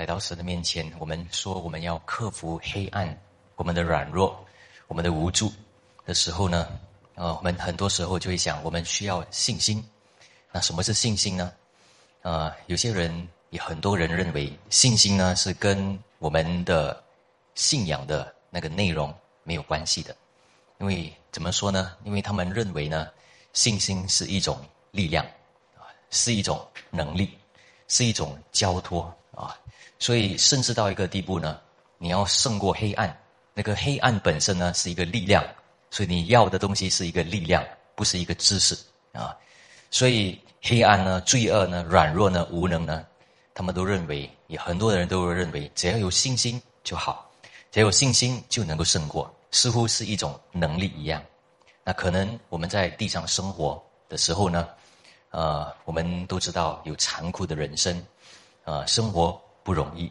来到神的面前，我们说我们要克服黑暗，我们的软弱，我们的无助的时候呢，呃，我们很多时候就会想，我们需要信心。那什么是信心呢？呃，有些人也很多人认为，信心呢是跟我们的信仰的那个内容没有关系的。因为怎么说呢？因为他们认为呢，信心是一种力量，是一种能力，是一种交托啊。所以，甚至到一个地步呢，你要胜过黑暗，那个黑暗本身呢是一个力量，所以你要的东西是一个力量，不是一个知识啊。所以，黑暗呢、罪恶呢、软弱呢、无能呢，他们都认为，也很多人都认为，只要有信心就好，只要有信心就能够胜过，似乎是一种能力一样。那可能我们在地上生活的时候呢，呃，我们都知道有残酷的人生，啊，生活。不容易，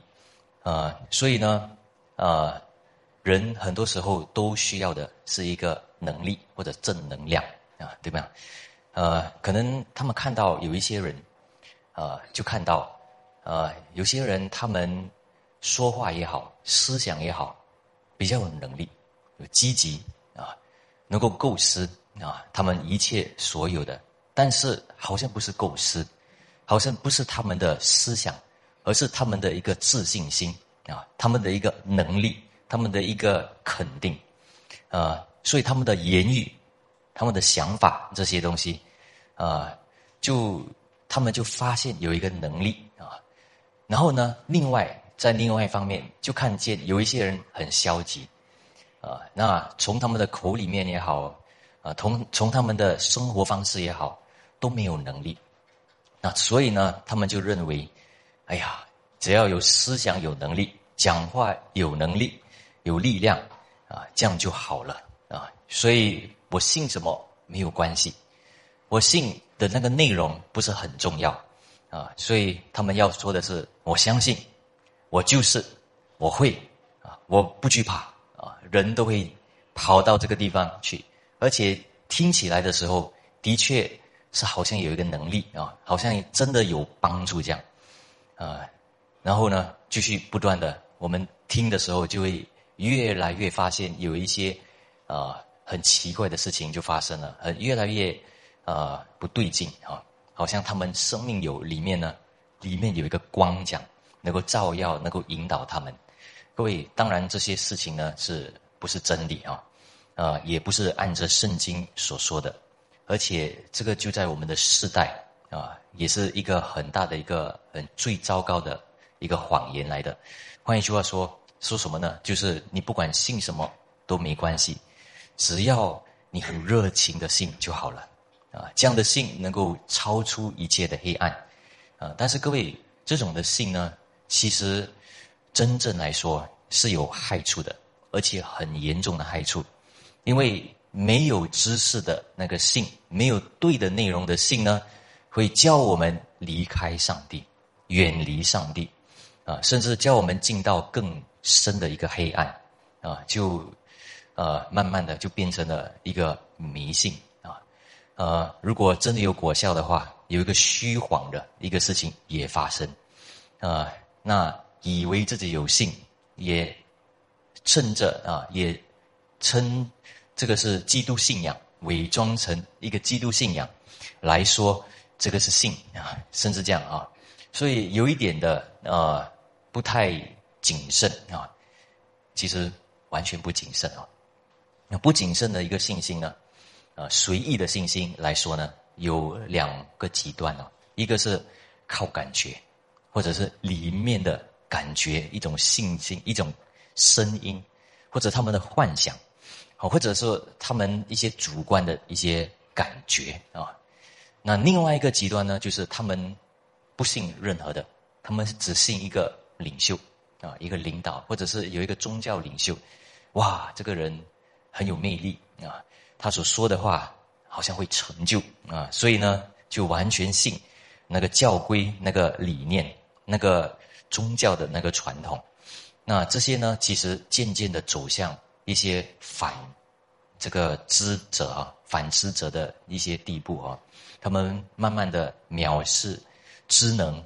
啊，所以呢，啊，人很多时候都需要的是一个能力或者正能量啊，对吧？呃，可能他们看到有一些人，啊，就看到，啊，有些人他们说话也好，思想也好，比较有能力，有积极啊，能够构思啊，他们一切所有的，但是好像不是构思，好像不是他们的思想。而是他们的一个自信心啊，他们的一个能力，他们的一个肯定，啊，所以他们的言语，他们的想法这些东西，啊，就他们就发现有一个能力啊，然后呢，另外在另外一方面就看见有一些人很消极，啊，那从他们的口里面也好，啊，从从他们的生活方式也好，都没有能力，那所以呢，他们就认为。哎呀，只要有思想、有能力，讲话有能力、有力量，啊，这样就好了啊。所以我信什么没有关系，我信的那个内容不是很重要啊。所以他们要说的是，我相信，我就是，我会啊，我不惧怕啊。人都会跑到这个地方去，而且听起来的时候，的确是好像有一个能力啊，好像真的有帮助这样。啊，然后呢，继续不断的，我们听的时候就会越来越发现有一些啊很奇怪的事情就发生了，很越来越啊不对劲啊，好像他们生命有里面呢，里面有一个光讲，能够照耀，能够引导他们。各位，当然这些事情呢是不是真理啊？啊，也不是按着圣经所说的，而且这个就在我们的世代。啊，也是一个很大的一个很最糟糕的一个谎言来的。换一句话说，说什么呢？就是你不管信什么都没关系，只要你很热情的信就好了。啊，这样的信能够超出一切的黑暗。啊，但是各位，这种的信呢，其实真正来说是有害处的，而且很严重的害处，因为没有知识的那个信，没有对的内容的信呢。会叫我们离开上帝，远离上帝，啊，甚至叫我们进到更深的一个黑暗，啊，就，呃，慢慢的就变成了一个迷信，啊，呃，如果真的有果效的话，有一个虚晃的一个事情也发生，啊，那以为自己有信，也趁着啊，也称这个是基督信仰，伪装成一个基督信仰来说。这个是信啊，甚至这样啊，所以有一点的呃不太谨慎啊，其实完全不谨慎啊。那不谨慎的一个信心呢，呃，随意的信心来说呢，有两个极端啊，一个是靠感觉，或者是里面的感觉一种信心，一种声音，或者他们的幻想，或者说他们一些主观的一些感觉啊。那另外一个极端呢，就是他们不信任何的，他们只信一个领袖啊，一个领导，或者是有一个宗教领袖，哇，这个人很有魅力啊，他所说的话好像会成就啊，所以呢，就完全信那个教规、那个理念、那个宗教的那个传统。那这些呢，其实渐渐的走向一些反这个知者啊，反知者的一些地步啊。他们慢慢的藐视知能，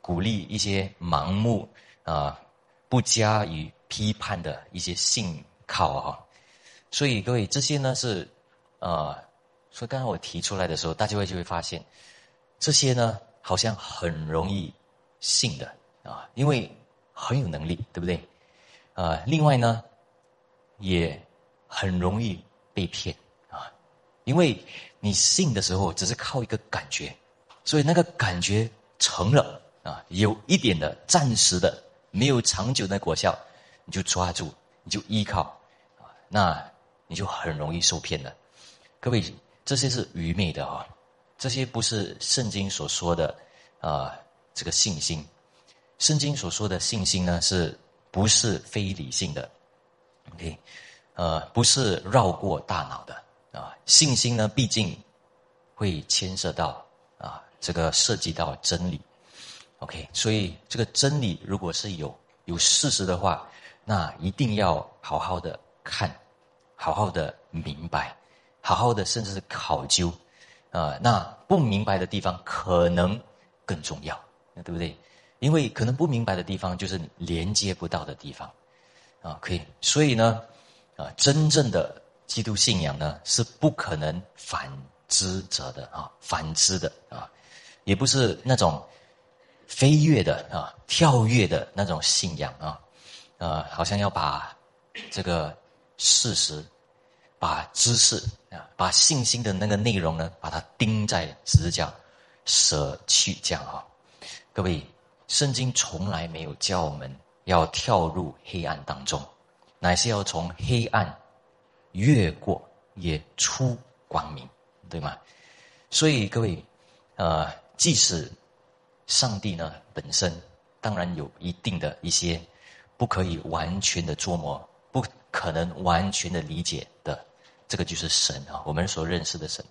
鼓励一些盲目啊不加以批判的一些信靠啊。所以各位，这些呢是啊，所以刚刚我提出来的时候，大家会就会发现，这些呢好像很容易信的啊，因为很有能力，对不对？啊，另外呢，也很容易被骗啊，因为你信的时候只是靠一个感觉，所以那个感觉成了啊，有一点的暂时的，没有长久的果效，你就抓住，你就依靠啊，那你就很容易受骗了。各位，这些是愚昧的啊，这些不是圣经所说的啊，这个信心。圣经所说的信心呢，是不是非理性的？OK，呃，不是绕过大脑的啊。信心呢，毕竟会牵涉到啊，这个涉及到真理。OK，所以这个真理如果是有有事实的话，那一定要好好的看，好好的明白，好好的甚至是考究啊。那不明白的地方可能更重要，对不对？因为可能不明白的地方，就是连接不到的地方，啊，可以。所以呢，啊，真正的基督信仰呢，是不可能反之者的啊，反之的啊，也不是那种飞跃的啊，跳跃的那种信仰啊，啊，好像要把这个事实、把知识啊、把信心的那个内容呢，把它钉在十字架，舍去这样啊，各位。圣经从来没有教我们要跳入黑暗当中，乃是要从黑暗越过，也出光明，对吗？所以各位，呃，即使上帝呢本身当然有一定的一些不可以完全的捉摸，不可能完全的理解的，这个就是神啊，我们所认识的神。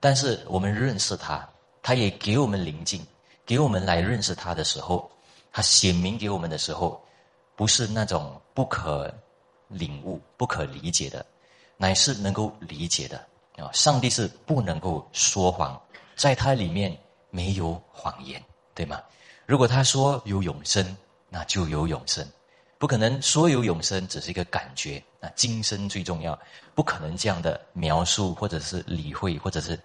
但是我们认识他，他也给我们灵境。给我们来认识他的时候，他显明给我们的时候，不是那种不可领悟、不可理解的，乃是能够理解的啊！上帝是不能够说谎，在他里面没有谎言，对吗？如果他说有永生，那就有永生，不可能说有永生只是一个感觉。那今生最重要，不可能这样的描述，或者是理会，或者是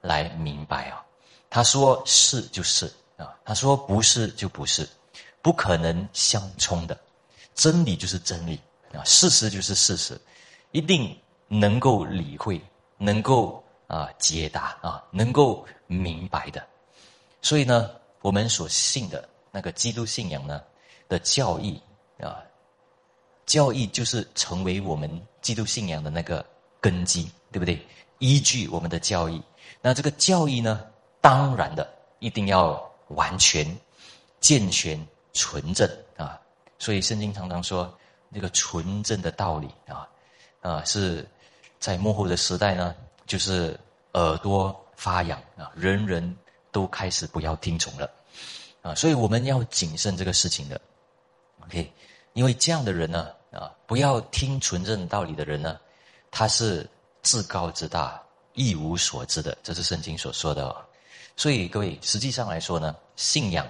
来明白啊！他说是就是啊，他说不是就不是，不可能相冲的，真理就是真理啊，事实就是事实，一定能够理会，能够啊解答啊，能够明白的。所以呢，我们所信的那个基督信仰呢的教义啊，教义就是成为我们基督信仰的那个根基，对不对？依据我们的教义，那这个教义呢？当然的，一定要完全、健全、纯正啊！所以圣经常常说，那个纯正的道理啊，啊，是在幕后的时代呢，就是耳朵发痒啊，人人都开始不要听从了啊！所以我们要谨慎这个事情的，OK？因为这样的人呢，啊，不要听纯正道理的人呢，他是自高自大、一无所知的，这是圣经所说的。所以各位，实际上来说呢，信仰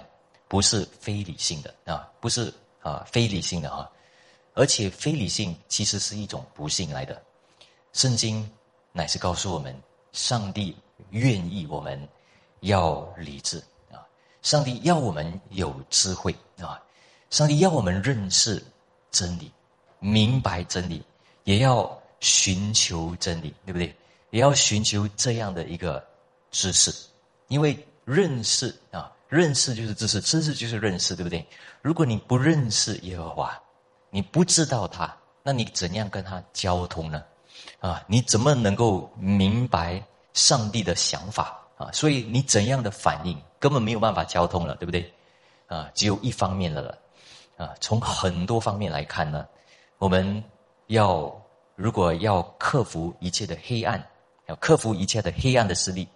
不是非理性的啊，不是啊非理性的啊，而且非理性其实是一种不幸来的。圣经乃是告诉我们，上帝愿意我们要理智啊，上帝要我们有智慧啊，上帝要我们认识真理，明白真理，也要寻求真理，对不对？也要寻求这样的一个知识。因为认识啊，认识就是知识，知识就是认识，对不对？如果你不认识耶和华，你不知道他，那你怎样跟他交通呢？啊，你怎么能够明白上帝的想法啊？所以你怎样的反应根本没有办法交通了，对不对？啊，只有一方面的了。啊，从很多方面来看呢，我们要如果要克服一切的黑暗，要克服一切的黑暗的势力。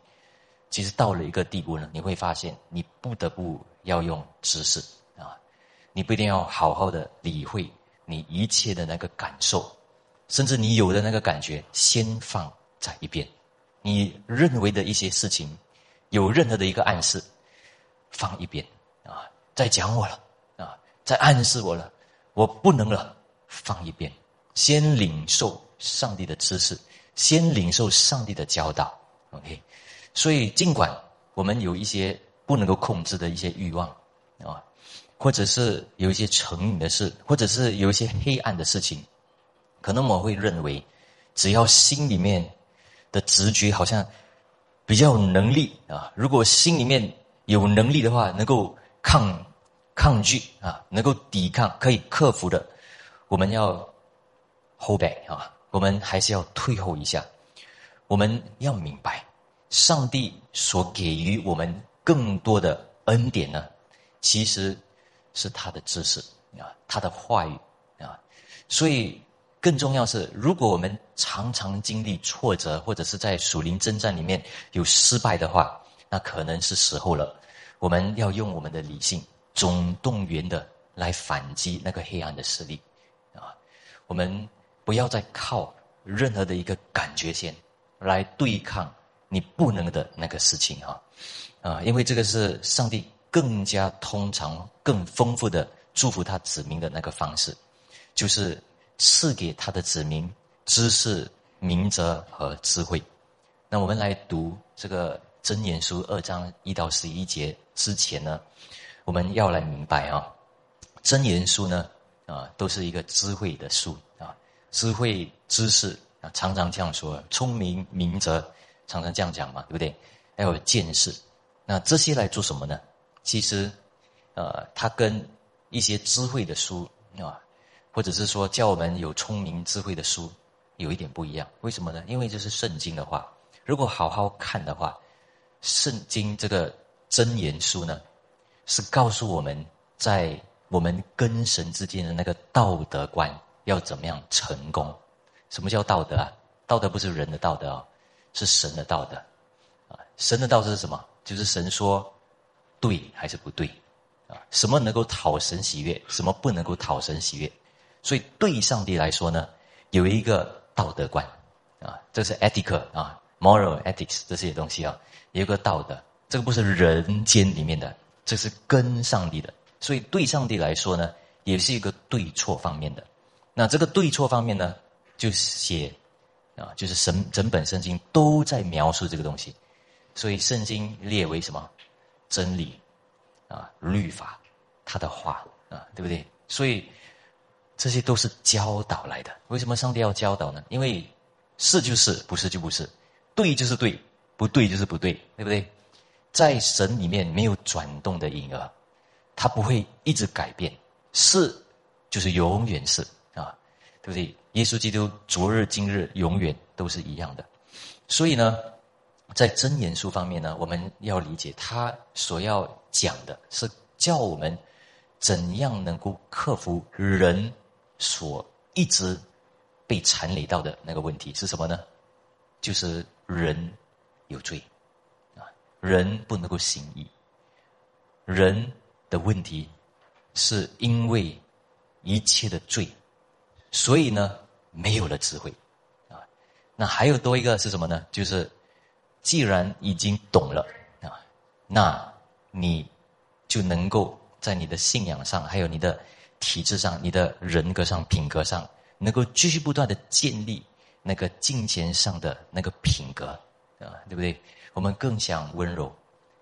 其实到了一个地步呢，你会发现你不得不要用知识啊，你不一定要好好的理会你一切的那个感受，甚至你有的那个感觉先放在一边，你认为的一些事情，有任何的一个暗示，放一边啊，在讲我了啊，在暗示我了，我不能了，放一边，先领受上帝的知识，先领受上帝的教导。OK，所以尽管我们有一些不能够控制的一些欲望啊，或者是有一些成瘾的事，或者是有一些黑暗的事情，可能我会认为，只要心里面的直觉好像比较有能力啊，如果心里面有能力的话，能够抗抗拒啊，能够抵抗，可以克服的，我们要 hold back 啊，我们还是要退后一下。我们要明白，上帝所给予我们更多的恩典呢，其实是他的知识啊，他的话语啊。所以更重要是，如果我们常常经历挫折，或者是在属灵征战里面有失败的话，那可能是时候了，我们要用我们的理性总动员的来反击那个黑暗的势力啊。我们不要再靠任何的一个感觉先。来对抗你不能的那个事情哈，啊，因为这个是上帝更加通常、更丰富的祝福他子民的那个方式，就是赐给他的子民知识、明哲和智慧。那我们来读这个真言书二章一到十一节之前呢，我们要来明白啊，真言书呢啊都是一个智慧的书啊，智慧知识。啊，常常这样说，聪明明哲，常常这样讲嘛，对不对？要有见识，那这些来做什么呢？其实，呃，它跟一些智慧的书啊，或者是说教我们有聪明智慧的书，有一点不一样。为什么呢？因为这是圣经的话，如果好好看的话，圣经这个真言书呢，是告诉我们在我们跟神之间的那个道德观要怎么样成功。什么叫道德啊？道德不是人的道德哦，是神的道德，啊，神的道是什么？就是神说对还是不对，啊，什么能够讨神喜悦，什么不能够讨神喜悦？所以对上帝来说呢，有一个道德观，啊，这是 ethical 啊，moral ethics 这些东西啊，有一个道德，这个不是人间里面的，这是跟上帝的，所以对上帝来说呢，也是一个对错方面的。那这个对错方面呢？就写啊，就是神整本圣经都在描述这个东西，所以圣经列为什么真理啊、律法，他的话啊，对不对？所以这些都是教导来的。为什么上帝要教导呢？因为是就是，不是就不是，对就是对，不对就是不对，对不对？在神里面没有转动的影儿，他不会一直改变，是就是永远是啊，对不对？耶稣基督昨日今日永远都是一样的，所以呢，在真言书方面呢，我们要理解他所要讲的是叫我们怎样能够克服人所一直被缠累到的那个问题是什么呢？就是人有罪啊，人不能够行义，人的问题是因为一切的罪。所以呢，没有了智慧，啊，那还有多一个是什么呢？就是，既然已经懂了啊，那你就能够在你的信仰上，还有你的体质上、你的人格上、品格上，能够继续不断的建立那个金钱上的那个品格，啊，对不对？我们更想温柔，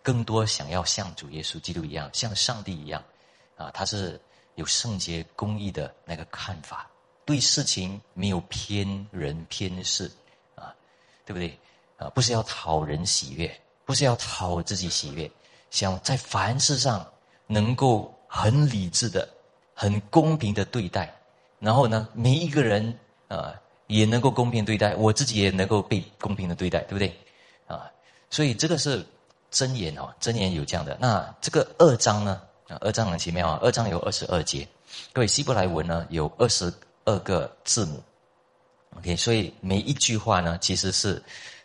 更多想要像主耶稣基督一样，像上帝一样，啊，他是有圣洁公义的那个看法。对事情没有偏人偏事，啊，对不对？啊，不是要讨人喜悦，不是要讨自己喜悦，想在凡事上能够很理智的、很公平的对待，然后呢，每一个人啊也能够公平对待，我自己也能够被公平的对待，对不对？啊，所以这个是真言哦，真言有这样的。那这个二章呢？二章很奇妙啊，二章有二十二节，各位希伯来文呢有二十。二个字母，OK，所以每一句话呢，其实是，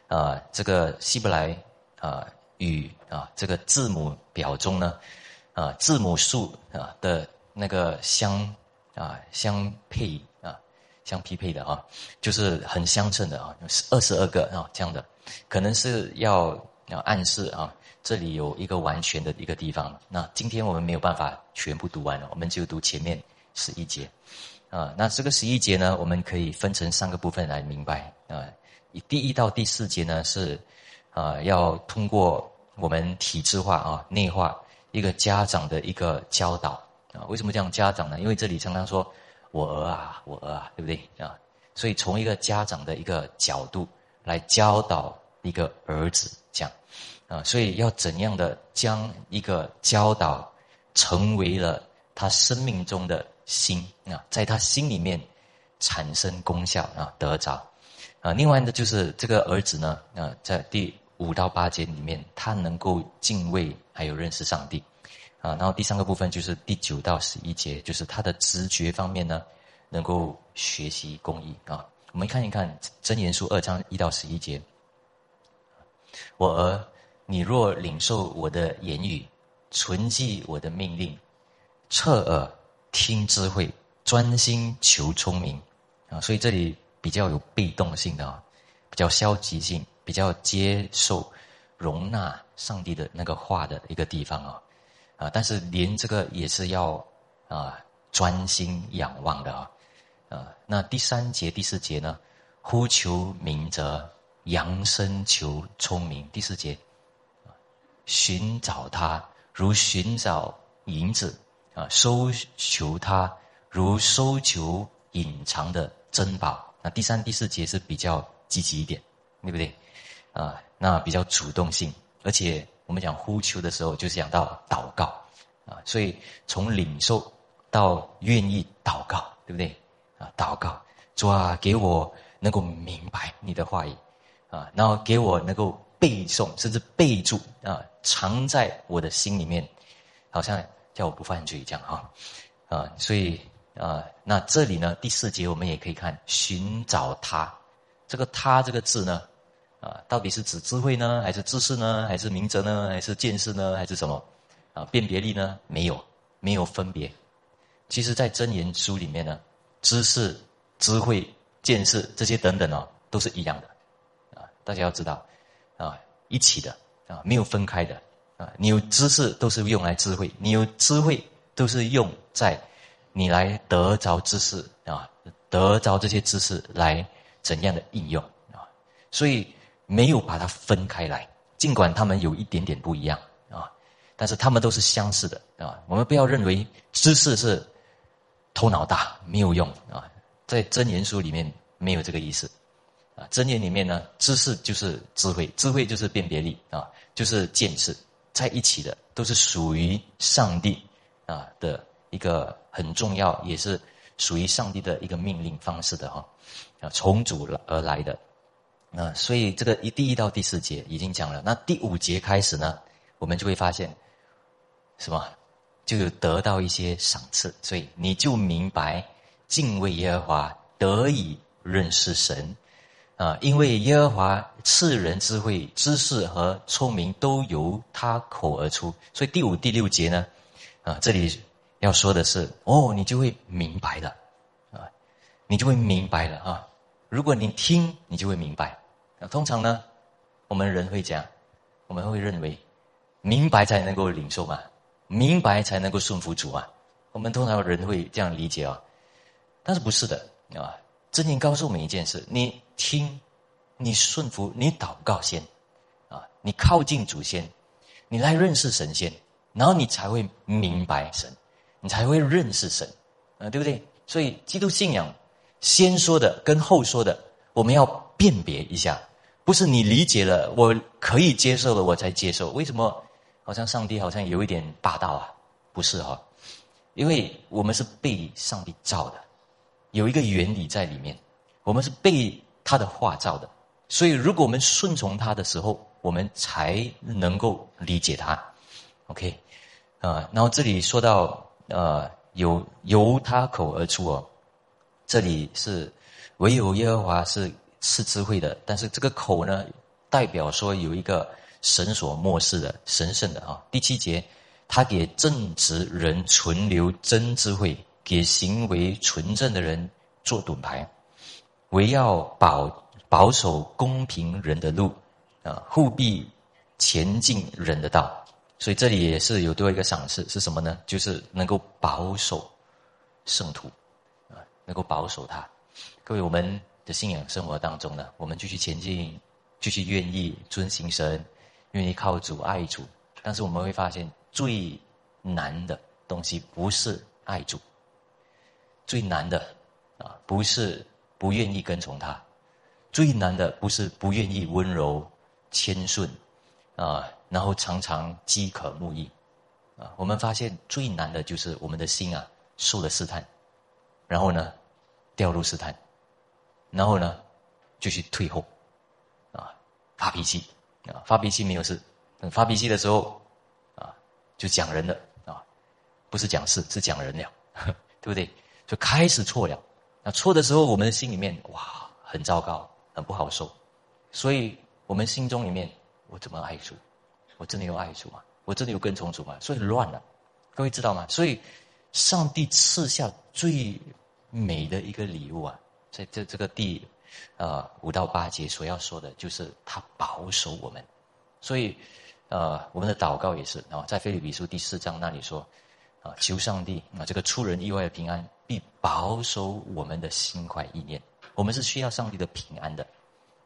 啊，这个希伯来啊语啊这个字母表中呢，啊字母数啊的那个相啊相配啊相匹配的啊，就是很相称的啊，二十二个啊这样的，可能是要要，暗示啊，这里有一个完全的一个地方。那今天我们没有办法全部读完了，我们就读前面十一节。啊，那这个十一节呢，我们可以分成三个部分来明白。啊，以第一到第四节呢是，啊，要通过我们体制化啊、内化一个家长的一个教导啊。为什么讲家长呢？因为这里常常说我儿啊，我儿啊，对不对啊？所以从一个家长的一个角度来教导一个儿子，讲啊，所以要怎样的将一个教导成为了他生命中的。心啊，在他心里面产生功效啊，得着啊。另外呢，就是这个儿子呢，啊，在第五到八节里面，他能够敬畏，还有认识上帝啊。然后第三个部分就是第九到十一节，就是他的直觉方面呢，能够学习公义啊。我们看一看真言书二章一到十一节，我儿，你若领受我的言语，存记我的命令，侧耳。听智慧，专心求聪明，啊，所以这里比较有被动性的啊，比较消极性，比较接受、容纳上帝的那个话的一个地方啊，啊，但是连这个也是要啊专心仰望的啊，啊，那第三节、第四节呢，呼求明哲，扬声求聪明。第四节，寻找他如寻找银子。啊，搜求他如搜求隐藏的珍宝。那第三、第四节是比较积极一点，对不对？啊，那比较主动性，而且我们讲呼求的时候，就是讲到祷告啊。所以从领受到愿意祷告，对不对？啊，祷告，主啊，给我能够明白你的话语啊，然后给我能够背诵，甚至备注啊，藏在我的心里面，好像。叫我不犯罪，这样哈，啊，所以啊，那这里呢，第四节我们也可以看寻找他，这个他这个字呢，啊，到底是指智慧呢，还是知识呢，还是明哲呢，还是见识呢，还是什么？啊，辨别力呢？没有，没有分别。其实，在真言书里面呢，知识、智慧、见识这些等等哦，都是一样的，啊，大家要知道，啊，一起的，啊，没有分开的。你有知识都是用来智慧，你有智慧都是用在你来得着知识啊，得着这些知识来怎样的应用啊？所以没有把它分开来，尽管他们有一点点不一样啊，但是他们都是相似的啊。我们不要认为知识是头脑大没有用啊，在真言书里面没有这个意思啊。真言里面呢，知识就是智慧，智慧就是辨别力啊，就是见识。在一起的都是属于上帝啊的一个很重要，也是属于上帝的一个命令方式的哈啊，从主而来的啊，所以这个一第一到第四节已经讲了，那第五节开始呢，我们就会发现什么，就有得到一些赏赐，所以你就明白敬畏耶和华，得以认识神。啊，因为耶和华赐人智慧、知识和聪明，都由他口而出。所以第五、第六节呢，啊，这里要说的是，哦，你就会明白了，啊，你就会明白了啊。如果你听，你就会明白。那通常呢，我们人会讲，我们会认为，明白才能够领受嘛，明白才能够顺服主啊。我们通常人会这样理解啊，但是不是的啊。真经告诉我们一件事：你听，你顺服，你祷告先，啊，你靠近祖先，你来认识神仙，然后你才会明白神，你才会认识神，啊，对不对？所以基督信仰先说的跟后说的，我们要辨别一下，不是你理解了，我可以接受了，我才接受。为什么？好像上帝好像有一点霸道啊？不是哈，因为我们是被上帝造的。有一个原理在里面，我们是被他的话造的，所以如果我们顺从他的时候，我们才能够理解他。OK，啊，然后这里说到呃，由由他口而出哦，这里是唯有耶和华是是智慧的，但是这个口呢，代表说有一个神所漠视的神圣的啊。第七节，他给正直人存留真智慧。给行为纯正的人做盾牌，唯要保保守公平人的路，啊，护庇前进人的道。所以这里也是有多一个赏赐是什么呢？就是能够保守圣徒啊，能够保守他。各位，我们的信仰生活当中呢，我们继续前进，继续愿意遵行神，愿意靠主爱主。但是我们会发现最难的东西不是爱主，最难的啊不是不愿意跟从他，最难的不是不愿意温柔谦顺啊。然后常常饥渴慕义，啊，我们发现最难的就是我们的心啊受了试探，然后呢掉入试探，然后呢就去退后，啊发脾气，啊发脾气没有事，等发脾气的时候，啊就讲人了，啊不是讲事是讲人了，对不对？就开始错了，那错的时候我们的心里面哇很糟糕，很不好受，所以我们心中里面我怎么爱主？我真的有爱主吗？我真的有跟从主吗？所以乱了，各位知道吗？所以，上帝赐下最美的一个礼物啊，在这这个第，呃五到八节所要说的，就是他保守我们。所以，呃，我们的祷告也是啊，在腓立比书第四章那里说，啊，求上帝啊，这个出人意外的平安，必保守我们的心怀意念。我们是需要上帝的平安的，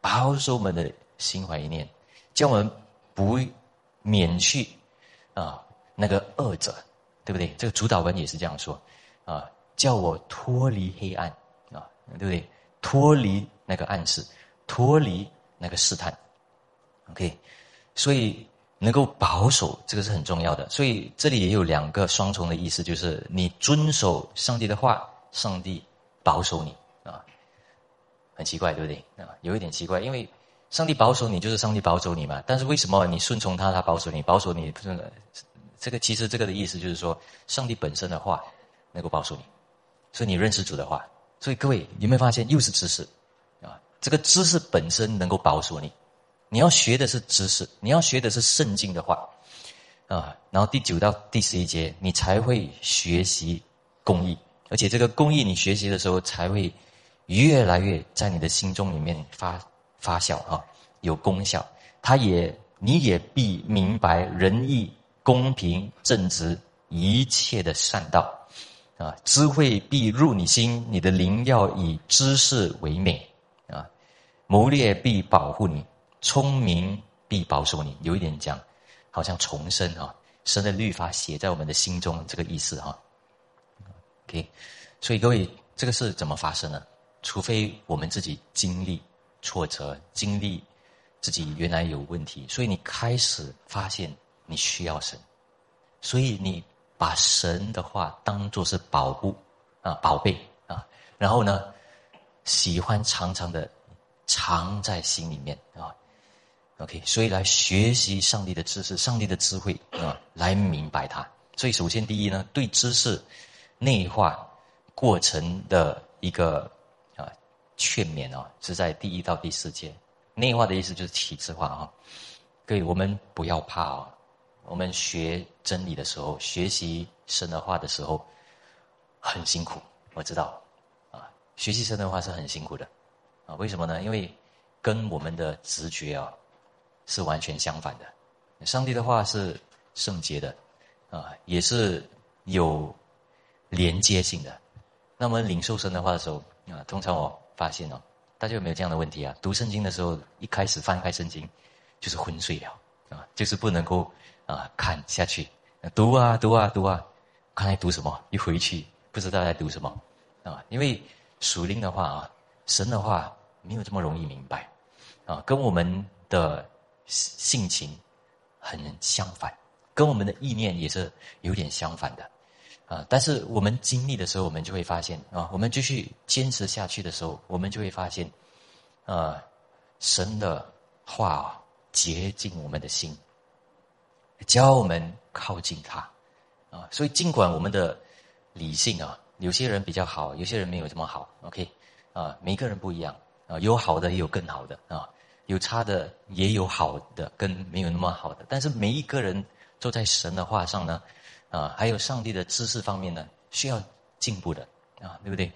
保守我们的心怀意念，叫我们不。免去啊那个恶者，对不对？这个主导文也是这样说啊，叫我脱离黑暗啊，对不对？脱离那个暗示，脱离那个试探。OK，所以能够保守这个是很重要的。所以这里也有两个双重的意思，就是你遵守上帝的话，上帝保守你啊，很奇怪，对不对？啊，有一点奇怪，因为。上帝保守你，就是上帝保守你嘛。但是为什么你顺从他，他保守你？保守你，这个其实这个的意思就是说，上帝本身的话能够保守你。所以你认识主的话，所以各位有没有发现，又是知识啊？这个知识本身能够保守你。你要学的是知识，你要学的是圣经的话啊。然后第九到第十一节，你才会学习公义，而且这个公义你学习的时候，才会越来越在你的心中里面发。发酵啊，有功效。他也，你也必明白仁义、公平、正直一切的善道啊。智慧必入你心，你的灵要以知识为美啊。谋略必保护你，聪明必保守你。有一点讲，好像重生啊，神的律法写在我们的心中，这个意思哈。OK，所以各位，这个是怎么发生呢？除非我们自己经历。挫折经历，自己原来有问题，所以你开始发现你需要神，所以你把神的话当作是宝物啊，宝贝啊，然后呢，喜欢常常的藏在心里面啊，OK，所以来学习上帝的知识、上帝的智慧啊，来明白它。所以首先第一呢，对知识内化过程的一个啊。劝勉哦，是在第一到第四节。内化的意思就是体制化啊。各位，我们不要怕啊。我们学真理的时候，学习神的话的时候，很辛苦。我知道啊，学习神的话是很辛苦的啊。为什么呢？因为跟我们的直觉啊是完全相反的。上帝的话是圣洁的啊，也是有连接性的。那么领受神的话的时候啊，通常我。发现哦，大家有没有这样的问题啊？读圣经的时候，一开始翻开圣经，就是昏睡了啊，就是不能够啊看下去，读啊读啊读啊，看来读什么？一回去不知道在读什么啊？因为属灵的话啊，神的话没有这么容易明白啊，跟我们的性情很相反，跟我们的意念也是有点相反的。啊！但是我们经历的时候，我们就会发现啊，我们继续坚持下去的时候，我们就会发现，啊，神的话洁净我们的心，教我们靠近他啊。所以尽管我们的理性啊，有些人比较好，有些人没有这么好。OK，啊，每个人不一样啊，有好的也有更好的啊，有差的也有好的，跟没有那么好的。但是每一个人都在神的话上呢。啊，还有上帝的知识方面呢，需要进步的啊，对不对？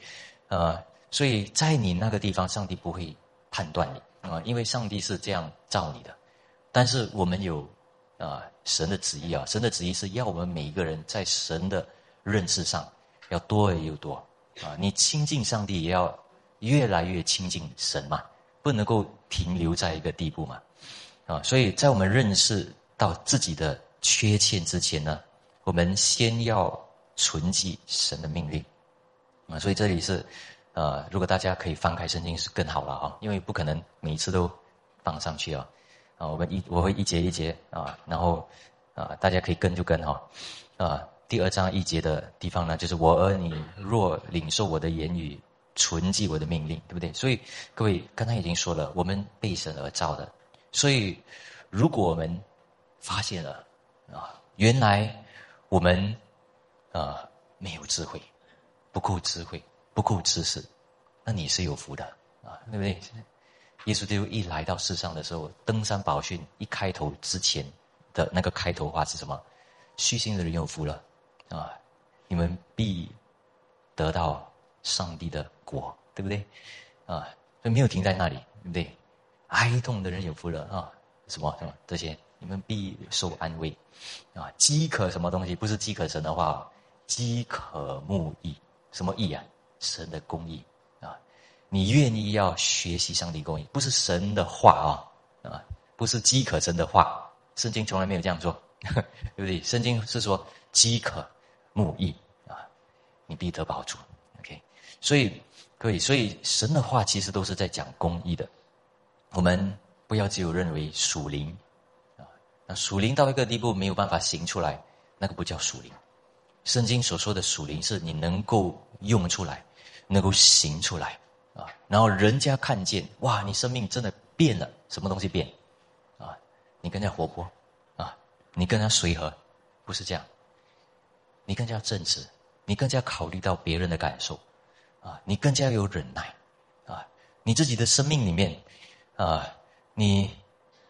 呃，所以在你那个地方，上帝不会判断你啊，因为上帝是这样造你的，但是我们有啊神的旨意啊，神的旨意是要我们每一个人在神的认识上要多而又多啊，你亲近上帝也要越来越亲近神嘛，不能够停留在一个地步嘛，啊，所以在我们认识到自己的缺陷之前呢，我们先要存记神的命令啊，所以这里是。呃，如果大家可以翻开圣经是更好了哈，因为不可能每一次都放上去啊。啊，我们一我会一节一节啊，然后啊，大家可以跟就跟哈。啊，第二章一节的地方呢，就是我儿你若领受我的言语，存记我的命令，对不对？所以各位刚才已经说了，我们被神而造的，所以如果我们发现了啊，原来我们啊没有智慧，不够智慧。不够知识，那你是有福的啊，对不对？耶稣基督一来到世上的时候，登山宝训一开头之前的那个开头话是什么？虚心的人有福了啊，你们必得到上帝的国，对不对？啊，所以没有停在那里，对不对？哀痛的人有福了啊，什么什么这些，你们必受安慰啊。饥渴什么东西？不是饥渴神的话，饥渴慕义，什么义啊？神的公义啊，你愿意要学习上帝公义，不是神的话啊啊，不是饥渴神的话，圣经从来没有这样说，对不对？圣经是说饥渴慕义啊，你必得保住。所以各位，所以神的话其实都是在讲公义的。我们不要只有认为属灵啊，那属灵到一个地步没有办法行出来，那个不叫属灵。圣经所说的属灵，是你能够用出来。能够行出来啊，然后人家看见哇，你生命真的变了，什么东西变啊？你更加活泼啊，你更加随和，不是这样？你更加正直，你更加考虑到别人的感受啊，你更加有忍耐啊，你自己的生命里面啊，你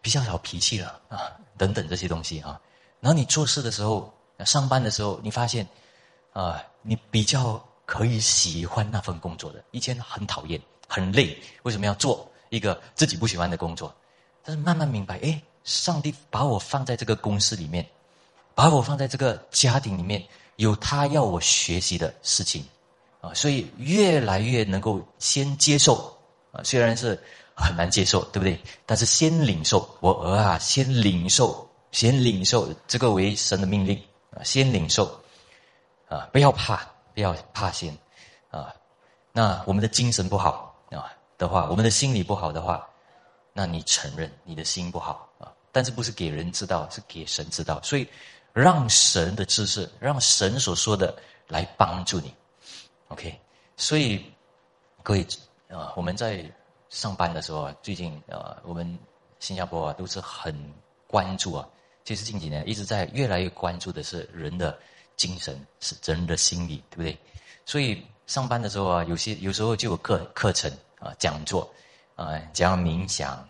比较少脾气了啊，等等这些东西啊，然后你做事的时候，上班的时候，你发现啊，你比较。可以喜欢那份工作的，以前很讨厌、很累，为什么要做一个自己不喜欢的工作？但是慢慢明白，哎，上帝把我放在这个公司里面，把我放在这个家庭里面，有他要我学习的事情啊，所以越来越能够先接受啊，虽然是很难接受，对不对？但是先领受，我儿啊，先领受，先领受这个为神的命令啊，先领受啊，不要怕。不要怕先，啊，那我们的精神不好啊的话，我们的心理不好的话，那你承认你的心不好啊，但是不是给人知道，是给神知道，所以让神的知识，让神所说的来帮助你，OK，所以各位啊，我们在上班的时候啊，最近啊，我们新加坡啊都是很关注啊，其实近几年一直在越来越关注的是人的。精神是人的心理，对不对？所以上班的时候啊，有些有时候就有课课程啊，讲座啊，怎样冥想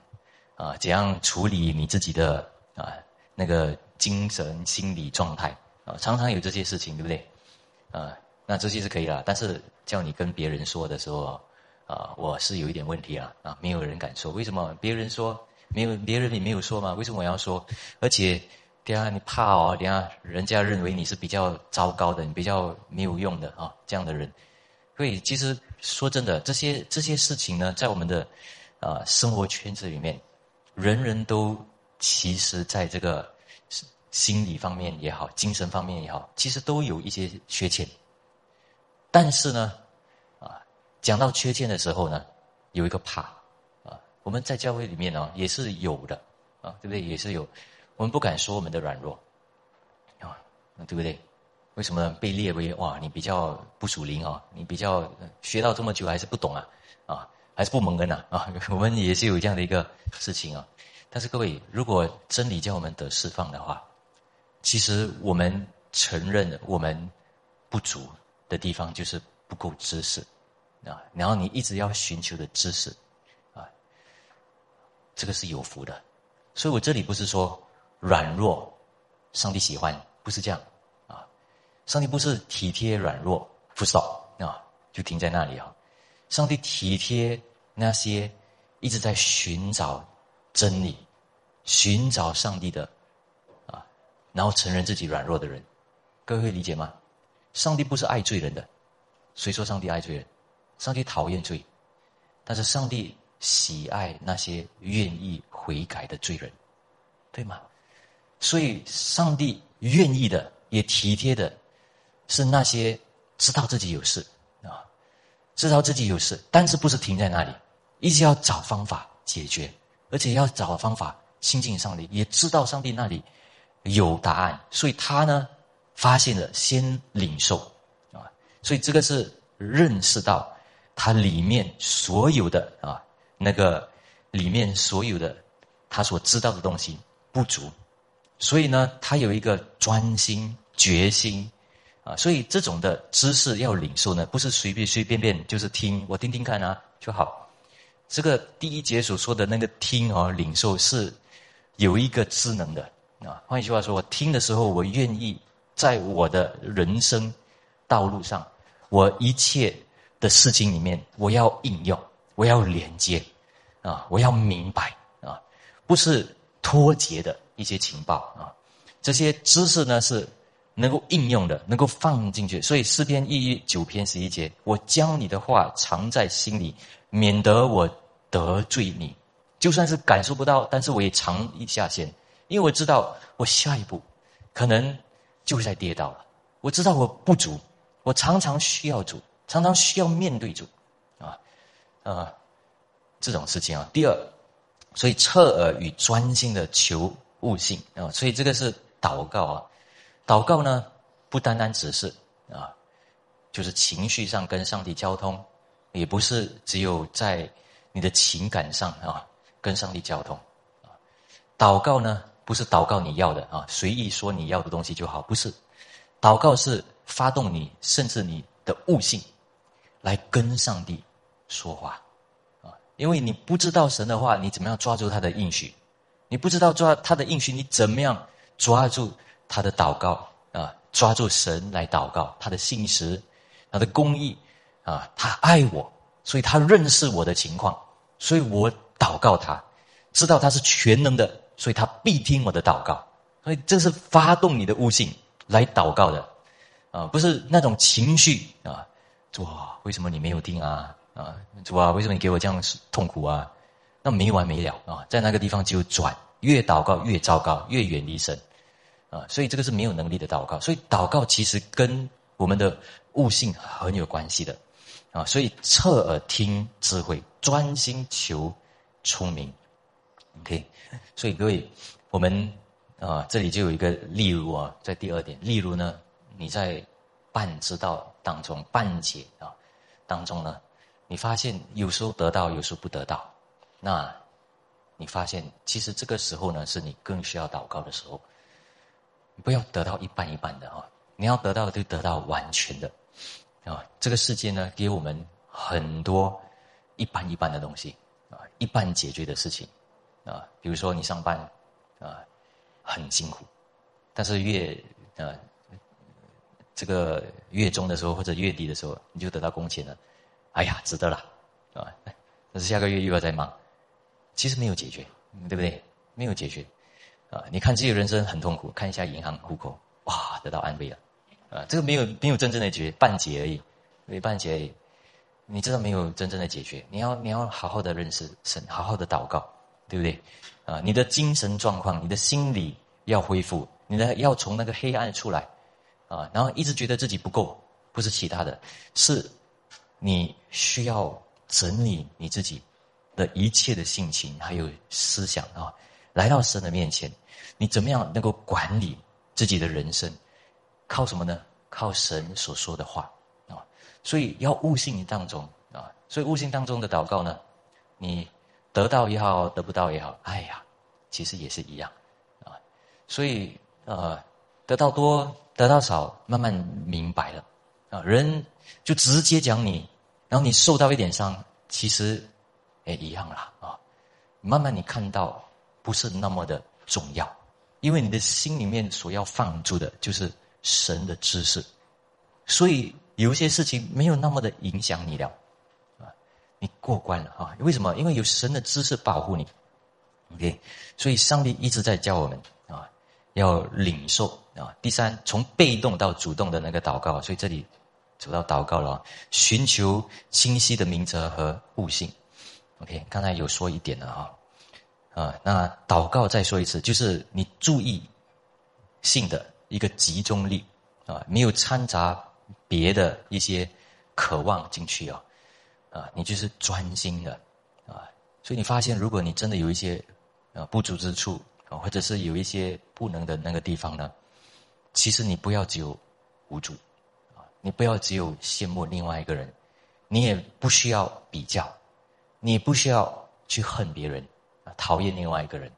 啊，怎样处理你自己的啊那个精神心理状态啊，常常有这些事情，对不对？啊，那这些是可以了，但是叫你跟别人说的时候啊，我是有一点问题啊啊，没有人敢说，为什么？别人说没有，别人也没有说嘛，为什么我要说？而且。等下你怕哦，等下人家认为你是比较糟糕的，你比较没有用的啊，这样的人。所以其实说真的，这些这些事情呢，在我们的啊生活圈子里面，人人都其实在这个心理方面也好，精神方面也好，其实都有一些缺陷。但是呢，啊，讲到缺陷的时候呢，有一个怕啊，我们在教会里面呢也是有的啊，对不对？也是有。我们不敢说我们的软弱，啊，对不对？为什么被列为哇？你比较不属灵啊？你比较学到这么久还是不懂啊？啊，还是不蒙恩呐？啊，我们也是有这样的一个事情啊。但是各位，如果真理叫我们得释放的话，其实我们承认我们不足的地方就是不够知识啊。然后你一直要寻求的知识啊，这个是有福的。所以我这里不是说。软弱，上帝喜欢，不是这样啊！上帝不是体贴软弱，不少啊，就停在那里啊！上帝体贴那些一直在寻找真理、寻找上帝的啊，然后承认自己软弱的人。各位会理解吗？上帝不是爱罪人的，谁说上帝爱罪人？上帝讨厌罪，但是上帝喜爱那些愿意悔改的罪人，对吗？所以上帝愿意的，也体贴的，是那些知道自己有事啊，知道自己有事，但是不是停在那里，一直要找方法解决，而且要找方法亲近上帝，也知道上帝那里有答案，所以他呢。发现了，先领受啊，所以这个是认识到他里面所有的啊，那个里面所有的他所知道的东西不足，所以呢，他有一个专心决心啊，所以这种的知识要领受呢，不是随便随便便就是听我听听看啊就好。这个第一节所说的那个听和领受是有一个智能的啊，换一句话说，我听的时候我愿意。在我的人生道路上，我一切的事情里面，我要应用，我要连接，啊，我要明白啊，不是脱节的一些情报啊，这些知识呢是能够应用的，能够放进去。所以诗篇一一九篇十一节，我将你的话藏在心里，免得我得罪你。就算是感受不到，但是我也藏一下先，因为我知道我下一步可能。就会在跌倒了。我知道我不足，我常常需要主，常常需要面对主，啊，啊，这种事情啊。第二，所以侧耳与专心的求悟性啊，所以这个是祷告啊。祷告呢，不单单只是啊，就是情绪上跟上帝交通，也不是只有在你的情感上啊跟上帝交通。祷告呢？不是祷告你要的啊，随意说你要的东西就好。不是，祷告是发动你，甚至你的悟性，来跟上帝说话啊。因为你不知道神的话，你怎么样抓住他的应许？你不知道抓他的应许，你怎么样抓住他的祷告啊？抓住神来祷告，他的信实，他的公义啊，他爱我，所以他认识我的情况，所以我祷告他，知道他是全能的。所以他必听我的祷告，所以这是发动你的悟性来祷告的，啊，不是那种情绪啊，主啊，为什么你没有听啊？啊，主啊，为什么你给我这样痛苦啊？那没完没了啊，在那个地方就转，越祷告越糟糕，越远离神，啊，所以这个是没有能力的祷告。所以祷告其实跟我们的悟性很有关系的，啊，所以侧耳听智慧，专心求聪明，OK。所以各位，我们啊，这里就有一个例如啊，在第二点，例如呢，你在半知道当中、半解啊当中呢，你发现有时候得到，有时候不得到，那你发现其实这个时候呢，是你更需要祷告的时候。你不要得到一半一半的啊，你要得到就得到完全的啊。这个世界呢，给我们很多一半一半的东西啊，一半解决的事情。啊，比如说你上班，啊，很辛苦，但是月呃，这个月中的时候或者月底的时候，你就得到工钱了，哎呀，值得了，啊，但是下个月又要再忙，其实没有解决，对不对？没有解决，啊，你看自己人生很痛苦，看一下银行户口，哇，得到安慰了，啊，这个没有没有真正的解决，半解而已，没半解而已，你真的没有真正的解决，你要你要好好的认识神，好好的祷告。对不对？啊，你的精神状况，你的心理要恢复，你的要从那个黑暗出来，啊，然后一直觉得自己不够，不是其他的，是你需要整理你自己的一切的性情还有思想啊，来到神的面前，你怎么样能够管理自己的人生？靠什么呢？靠神所说的话啊，所以要悟性当中啊，所以悟性当中的祷告呢，你。得到也好，得不到也好，哎呀，其实也是一样，啊，所以呃，得到多，得到少，慢慢明白了，啊，人就直接讲你，然后你受到一点伤，其实也一样啦，啊，慢慢你看到不是那么的重要，因为你的心里面所要放住的就是神的知识，所以有些事情没有那么的影响你了。你过关了啊？为什么？因为有神的知识保护你，OK，所以上帝一直在教我们啊，要领受啊。第三，从被动到主动的那个祷告，所以这里走到祷告了，寻求清晰的明哲和悟性。OK，刚才有说一点了哈，啊，那祷告再说一次，就是你注意性的一个集中力啊，没有掺杂别的一些渴望进去啊，啊，你就是专心的啊。所以你发现，如果你真的有一些啊，不足之处啊，或者是有一些不能的那个地方呢，其实你不要只有无助啊，你不要只有羡慕另外一个人，你也不需要比较，你不需要去恨别人啊，讨厌另外一个人，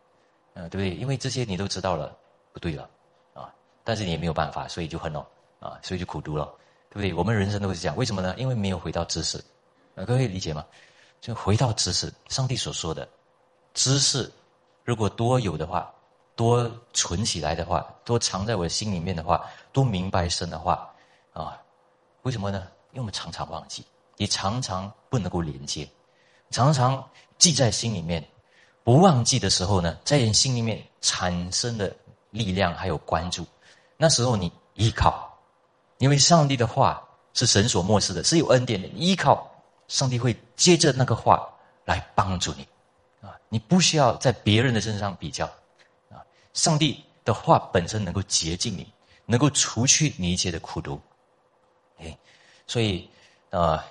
嗯，对不对？因为这些你都知道了，不对了啊，但是你也没有办法，所以就恨了啊，所以就苦读了，对不对？我们人生都是这样，为什么呢？因为没有回到知识，啊，各位理解吗？就回到知识，上帝所说的知识。如果多有的话，多存起来的话，多藏在我心里面的话，多明白神的话，啊，为什么呢？因为我们常常忘记，也常常不能够连接，常常记在心里面，不忘记的时候呢，在人心里面产生的力量还有关注，那时候你依靠，因为上帝的话是神所漠视的，是有恩典的，依靠上帝会接着那个话来帮助你。啊，你不需要在别人的身上比较，啊，上帝的话本身能够洁净你，能够除去你一切的苦毒，哎，所以，呃，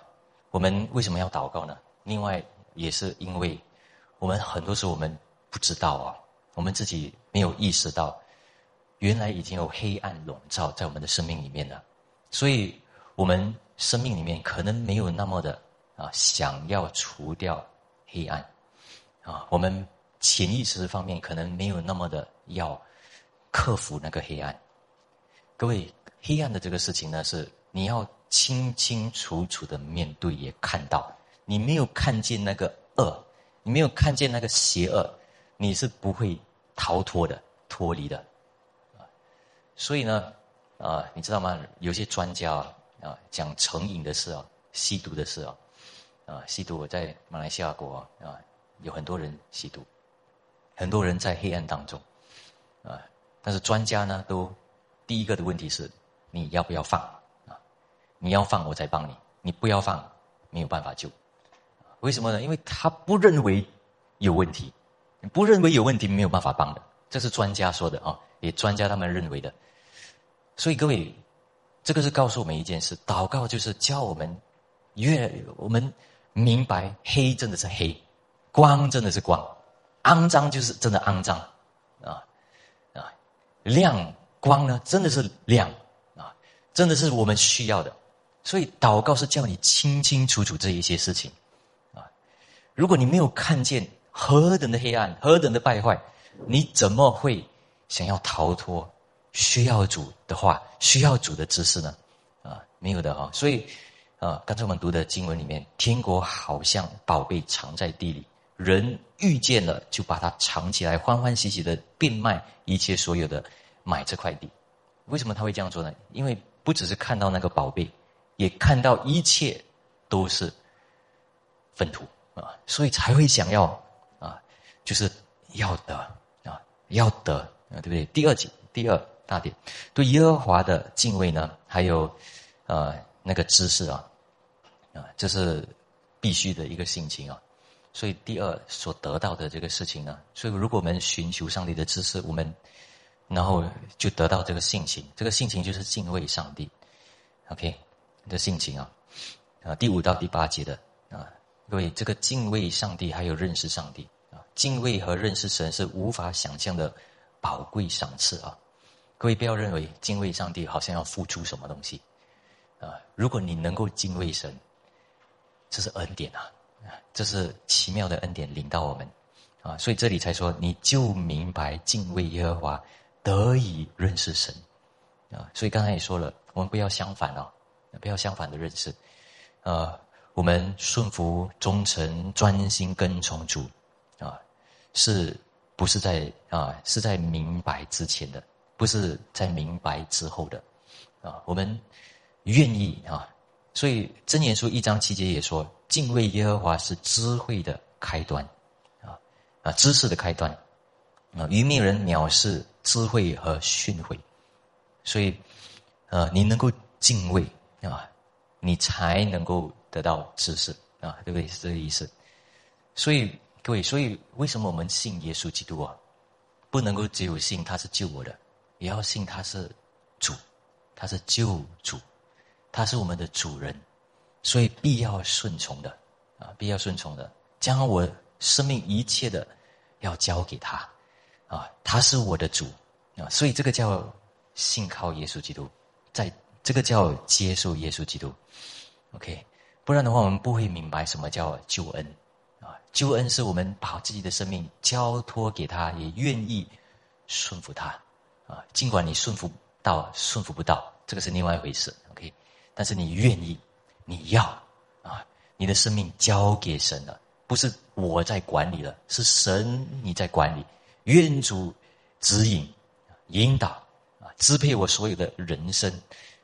我们为什么要祷告呢？另外也是因为，我们很多时候我们不知道啊，我们自己没有意识到，原来已经有黑暗笼罩在我们的生命里面了，所以我们生命里面可能没有那么的啊，想要除掉黑暗。啊，我们潜意识方面可能没有那么的要克服那个黑暗。各位，黑暗的这个事情呢，是你要清清楚楚的面对，也看到。你没有看见那个恶，你没有看见那个邪恶，你是不会逃脱的、脱离的。所以呢，啊，你知道吗？有些专家啊，啊，讲成瘾的事啊，吸毒的事啊，啊，吸毒我在马来西亚国啊。有很多人吸毒，很多人在黑暗当中，啊！但是专家呢，都第一个的问题是：你要不要放啊？你要放，我才帮你；你不要放，没有办法救。为什么呢？因为他不认为有问题，不认为有问题，没有办法帮的。这是专家说的啊，也专家他们认为的。所以各位，这个是告诉我们一件事：祷告就是教我们越我们明白黑真的是黑。光真的是光，肮脏就是真的肮脏，啊啊，亮光呢真的是亮啊，真的是我们需要的。所以祷告是叫你清清楚楚这一些事情啊。如果你没有看见何等的黑暗，何等的败坏，你怎么会想要逃脱？需要主的话，需要主的知识呢？啊，没有的哈。所以啊，刚才我们读的经文里面，天国好像宝贝藏在地里。人遇见了，就把它藏起来，欢欢喜喜的变卖一切所有的买这块地。为什么他会这样做呢？因为不只是看到那个宝贝，也看到一切都是粪土啊，所以才会想要啊，就是要得啊，要得啊，对不对？第二节，第二大点，对耶和华的敬畏呢，还有呃那个知识啊，啊，这是必须的一个心情啊。所以，第二所得到的这个事情呢，所以如果我们寻求上帝的知识，我们然后就得到这个性情，这个性情就是敬畏上帝，OK 的性情啊，啊，第五到第八节的啊，各位，这个敬畏上帝还有认识上帝啊，敬畏和认识神是无法想象的宝贵赏赐啊，各位不要认为敬畏上帝好像要付出什么东西。啊，如果你能够敬畏神，这是恩典啊。这是奇妙的恩典领到我们，啊，所以这里才说你就明白敬畏耶和华，得以认识神，啊，所以刚才也说了，我们不要相反哦，不要相反的认识，啊，我们顺服、忠诚、专心跟从主，啊，是不是在啊？是在明白之前的，不是在明白之后的，啊，我们愿意啊，所以真言书一章七节也说。敬畏耶和华是智慧的开端，啊，啊，知识的开端啊，愚昧人藐视智慧和训诲，所以，呃，你能够敬畏啊，你才能够得到知识啊，对不对？是这个意思。所以，各位，所以为什么我们信耶稣基督啊？不能够只有信他是救我的，也要信他是主，他是救主，他是我们的主人，所以必要顺从的啊，必要顺从的，将我生命一切的要交给他啊，他是我的主啊，所以这个叫信靠耶稣基督，在这个叫接受耶稣基督，OK，不然的话，我们不会明白什么叫救恩。啊救恩是我们把自己的生命交托给他，也愿意顺服他，啊，尽管你顺服到顺服不到，这个是另外一回事。但是你愿意，你要啊，你的生命交给神了，不是我在管理了，是神你在管理，愿主指引、引导啊，支配我所有的人生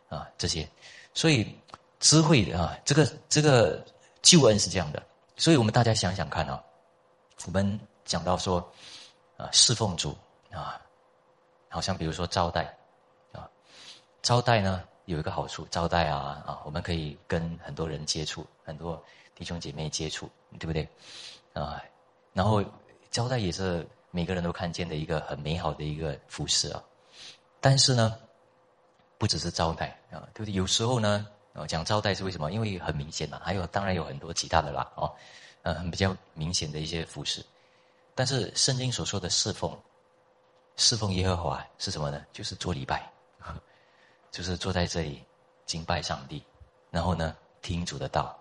啊，这些，所以智慧啊，这个这个救恩是这样的。所以我们大家想想看啊，我们讲到说，啊，侍奉主啊，好像比如说招待，啊，招待呢有一个好处，招待啊啊，我们可以跟很多人接触，很多弟兄姐妹接触，对不对？啊，然后招待也是每个人都看见的一个很美好的一个服饰啊。但是呢，不只是招待啊，对不对？有时候呢。哦，讲招待是为什么？因为很明显嘛，还有当然有很多其他的啦，哦，嗯，比较明显的一些服饰。但是圣经所说的侍奉，侍奉耶和华是什么呢？就是做礼拜，就是坐在这里敬拜上帝，然后呢听主的道。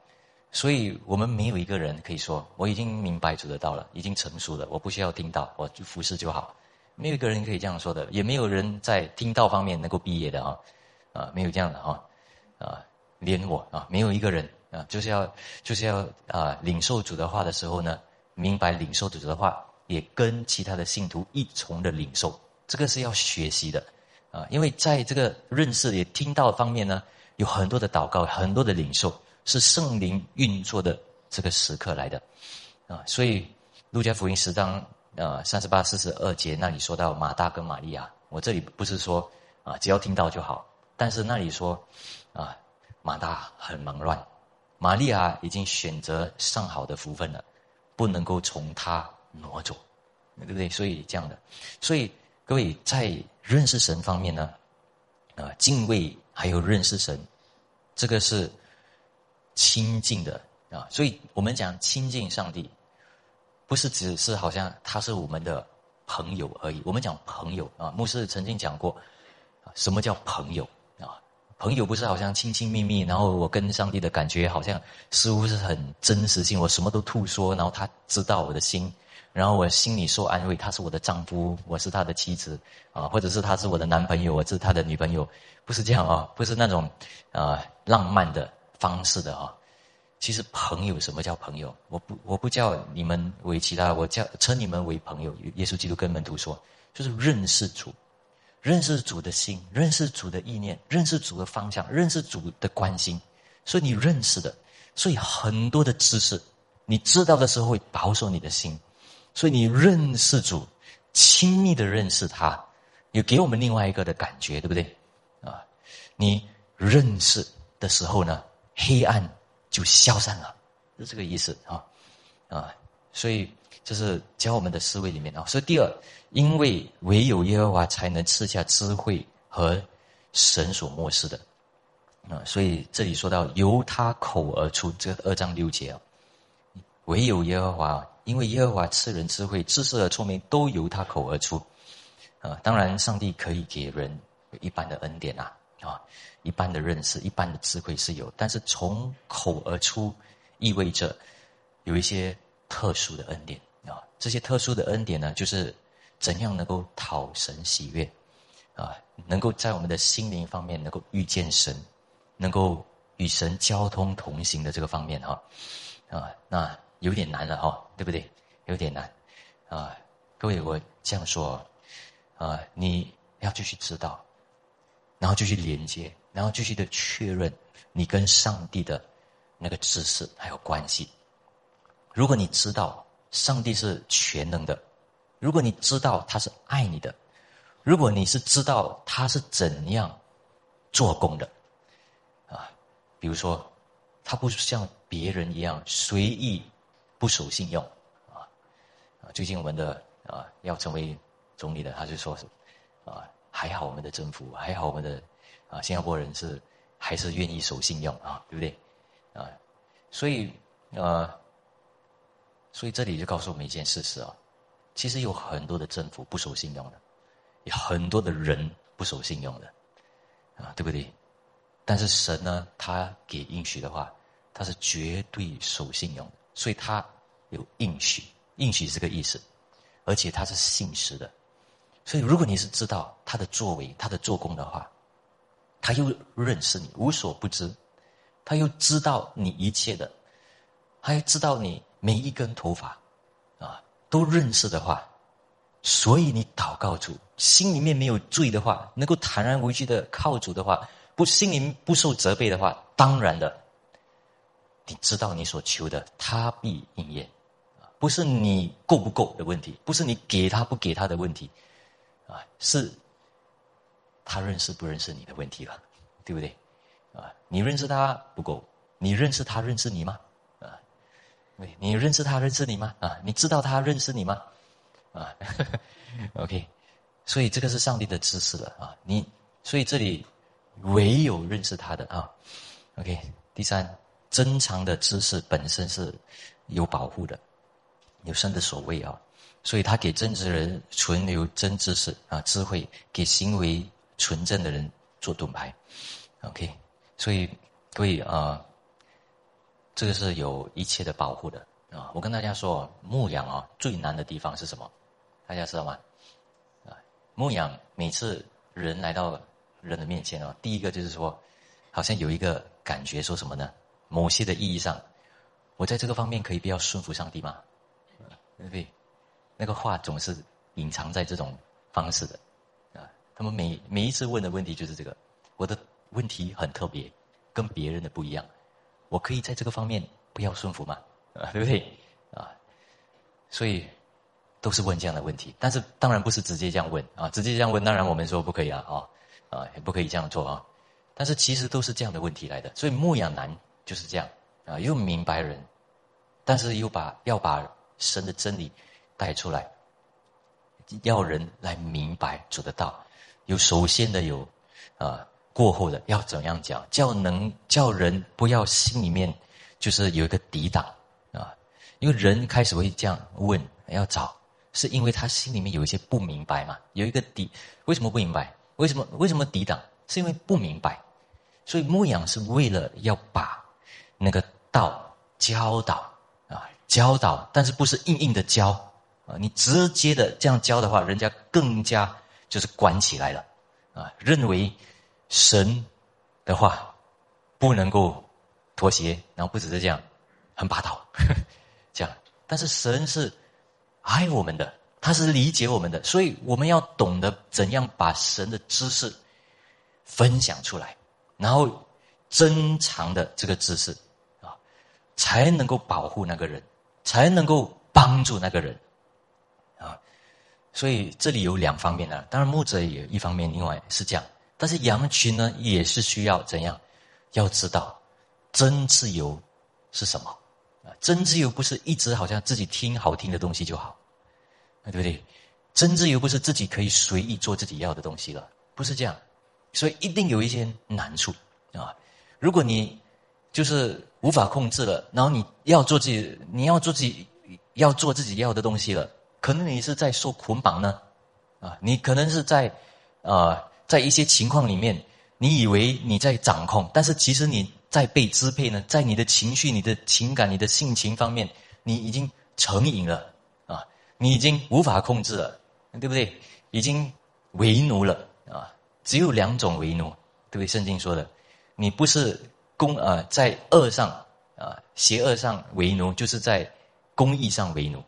所以我们没有一个人可以说我已经明白主的道了，已经成熟了，我不需要听到，我就服侍就好。没有一个人可以这样说的，也没有人在听道方面能够毕业的啊，啊，没有这样的啊，啊。连我啊，没有一个人啊，就是要就是要啊，领受主的话的时候呢，明白领受主的话，也跟其他的信徒一同的领受，这个是要学习的啊，因为在这个认识也听到方面呢，有很多的祷告，很多的领受，是圣灵运作的这个时刻来的啊，所以路加福音十章啊三十八四十二节那里说到马大跟玛利亚，我这里不是说啊只要听到就好，但是那里说啊。马大很忙乱，玛利亚已经选择上好的福分了，不能够从他挪走，对不对？所以这样的，所以各位在认识神方面呢，啊，敬畏还有认识神，这个是亲近的啊。所以我们讲亲近上帝，不是只是好像他是我们的朋友而已。我们讲朋友啊，牧师曾经讲过，什么叫朋友啊？朋友不是好像亲亲密密，然后我跟上帝的感觉好像似乎是很真实性，我什么都吐说，然后他知道我的心，然后我心里受安慰，他是我的丈夫，我是他的妻子，啊，或者是他是我的男朋友，我是他的女朋友，不是这样啊，不是那种啊浪漫的方式的啊。其实朋友，什么叫朋友？我不我不叫你们为其他，我叫称你们为朋友。耶稣基督跟门徒说，就是认识主。认识主的心，认识主的意念，认识主的方向，认识主的关心，所以你认识的，所以很多的知识，你知道的时候会保守你的心，所以你认识主，亲密的认识他，也给我们另外一个的感觉，对不对？啊，你认识的时候呢，黑暗就消散了，是这个意思啊，啊，所以。这是教我们的思维里面啊，所以第二，因为唯有耶和华才能赐下智慧和神所漠视的啊，所以这里说到由他口而出，这二章六节啊，唯有耶和华，因为耶和华赐人智慧、知识和聪明都由他口而出啊。当然，上帝可以给人一般的恩典呐啊，一般的认识、一般的智慧是有，但是从口而出，意味着有一些特殊的恩典啊。这些特殊的恩典呢，就是怎样能够讨神喜悦，啊，能够在我们的心灵方面能够遇见神，能够与神交通同行的这个方面哈，啊，那有点难了哈，对不对？有点难，啊，各位我这样说，啊，你要继续知道，然后继续连接，然后继续的确认你跟上帝的那个知识还有关系。如果你知道。上帝是全能的。如果你知道他是爱你的，如果你是知道他是怎样做工的，啊，比如说，他不像别人一样随意不守信用，啊，最近我们的啊要成为总理的，他就说，啊，还好我们的政府，还好我们的啊新加坡人是还是愿意守信用啊，对不对？啊，所以呃，所以这里就告诉我们一件事实啊。其实有很多的政府不守信用的，有很多的人不守信用的，啊，对不对？但是神呢，他给应许的话，他是绝对守信用的，所以他有应许，应许这个意思，而且他是信实的。所以如果你是知道他的作为、他的做工的话，他又认识你，无所不知，他又知道你一切的，他又知道你每一根头发。啊都认识的话，所以你祷告主，心里面没有罪的话，能够坦然无惧的靠主的话，不心灵不受责备的话，当然的，你知道你所求的，他必应验，不是你够不够的问题，不是你给他不给他的问题，啊，是他认识不认识你的问题了，对不对？啊，你认识他不够，你认识他认识你吗？啊你认识他认识你吗？啊，你知道他认识你吗？啊，OK，所以这个是上帝的知识了啊。你所以这里唯有认识他的啊。OK，第三，珍藏的知识本身是有保护的，有神的所谓啊。所以他给真知人存留真知识啊，智慧给行为纯正的人做盾牌。OK，所以各位啊。这个是有一切的保护的啊！我跟大家说，牧羊啊，最难的地方是什么？大家知道吗？啊，牧羊每次人来到人的面前啊，第一个就是说，好像有一个感觉，说什么呢？某些的意义上，我在这个方面可以不要顺服上帝吗？对不对？那个话总是隐藏在这种方式的啊。他们每每一次问的问题就是这个，我的问题很特别，跟别人的不一样。我可以在这个方面不要顺服吗？啊，对不对？啊，所以都是问这样的问题，但是当然不是直接这样问啊，直接这样问，当然我们说不可以啊，啊，啊，也不可以这样做啊。但是其实都是这样的问题来的，所以牧养难就是这样啊，又明白人，但是又把要把神的真理带出来，要人来明白做得到，有首先的有啊。过后的要怎样讲？叫能叫人不要心里面就是有一个抵挡啊，因为人开始会这样问，要找，是因为他心里面有一些不明白嘛，有一个抵，为什么不明白？为什么为什么抵挡？是因为不明白，所以牧养是为了要把那个道教导啊，教导，但是不是硬硬的教啊？你直接的这样教的话，人家更加就是关起来了啊，认为。神的话不能够妥协，然后不只是这样，很霸道，这样。但是神是爱我们的，他是理解我们的，所以我们要懂得怎样把神的知识分享出来，然后珍藏的这个知识，才能够保护那个人，才能够帮助那个人啊。所以这里有两方面的，当然牧者也一方面，另外是这样。但是羊群呢，也是需要怎样？要知道真自由是什么啊？真自由不是一直好像自己听好听的东西就好，对不对？真自由不是自己可以随意做自己要的东西了，不是这样。所以一定有一些难处啊！如果你就是无法控制了，然后你要做自己，你要做自己要做自己要的东西了，可能你是在受捆绑呢啊！你可能是在啊。在一些情况里面，你以为你在掌控，但是其实你在被支配呢。在你的情绪、你的情感、你的性情方面，你已经成瘾了啊！你已经无法控制了，对不对？已经为奴了啊！只有两种为奴，对不对？圣经说的，你不是公啊，在恶上啊，邪恶上为奴，就是在公义上为奴。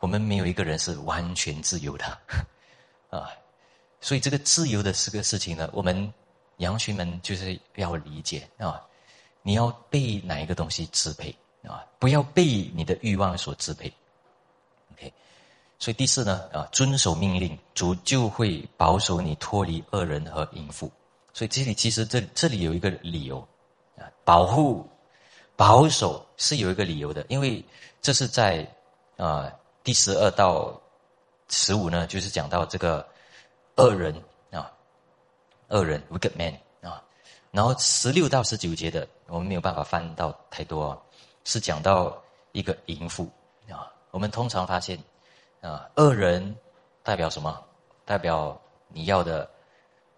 我们没有一个人是完全自由的啊。所以这个自由的这个事情呢，我们羊群们就是要理解啊，你要被哪一个东西支配啊，不要被你的欲望所支配。OK，所以第四呢，啊，遵守命令，主就会保守你脱离恶人和淫妇。所以这里其实这这里有一个理由啊，保护、保守是有一个理由的，因为这是在啊第十二到十五呢，就是讲到这个恶人啊，恶人 wicked man 啊。然后十六到十九节的，我们没有办法翻到太多，是讲到一个淫妇啊。我们通常发现，啊，恶人代表什么？代表你要的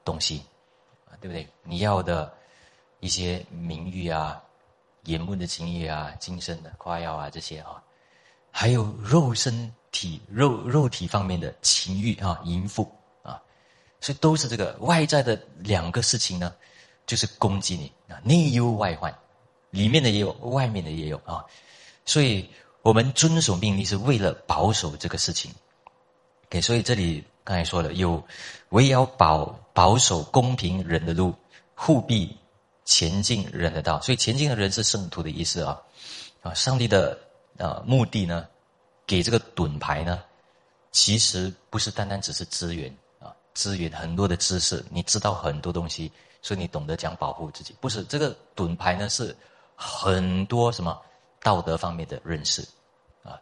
东西，对不对？你要的一些名誉啊、眼目的情欲啊、精神的夸耀啊这些啊，还有肉身体、肉肉体方面的情欲啊、淫妇啊，所以都是这个外在的两个事情呢。就是攻击你啊，内忧外患，里面的也有，外面的也有啊，所以我们遵守命令是为了保守这个事情。给，所以这里刚才说了，有唯有保保守公平人的路，护庇前进人的道。所以前进的人是圣徒的意思啊，啊，上帝的啊目的呢，给这个盾牌呢，其实不是单单只是资源啊，资源很多的知识，你知道很多东西。所以你懂得讲保护自己，不是这个盾牌呢？是很多什么道德方面的认识啊？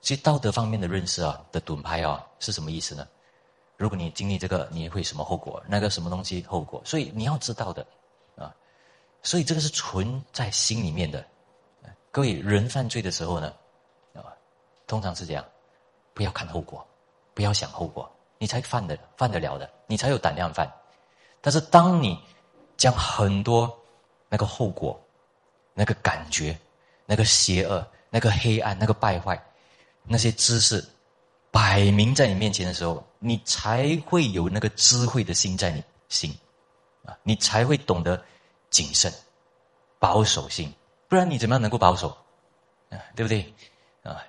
其实道德方面的认识啊的盾牌啊是什么意思呢？如果你经历这个，你会什么后果？那个什么东西后果？所以你要知道的啊。所以这个是存在心里面的。各位人犯罪的时候呢，啊，通常是这样，不要看后果，不要想后果，你才犯得犯得了的，你才有胆量犯。但是当你将很多那个后果、那个感觉、那个邪恶、那个黑暗、那个败坏、那些知识摆明在你面前的时候，你才会有那个智慧的心在你心啊，你才会懂得谨慎、保守心。不然你怎么样能够保守啊？对不对啊？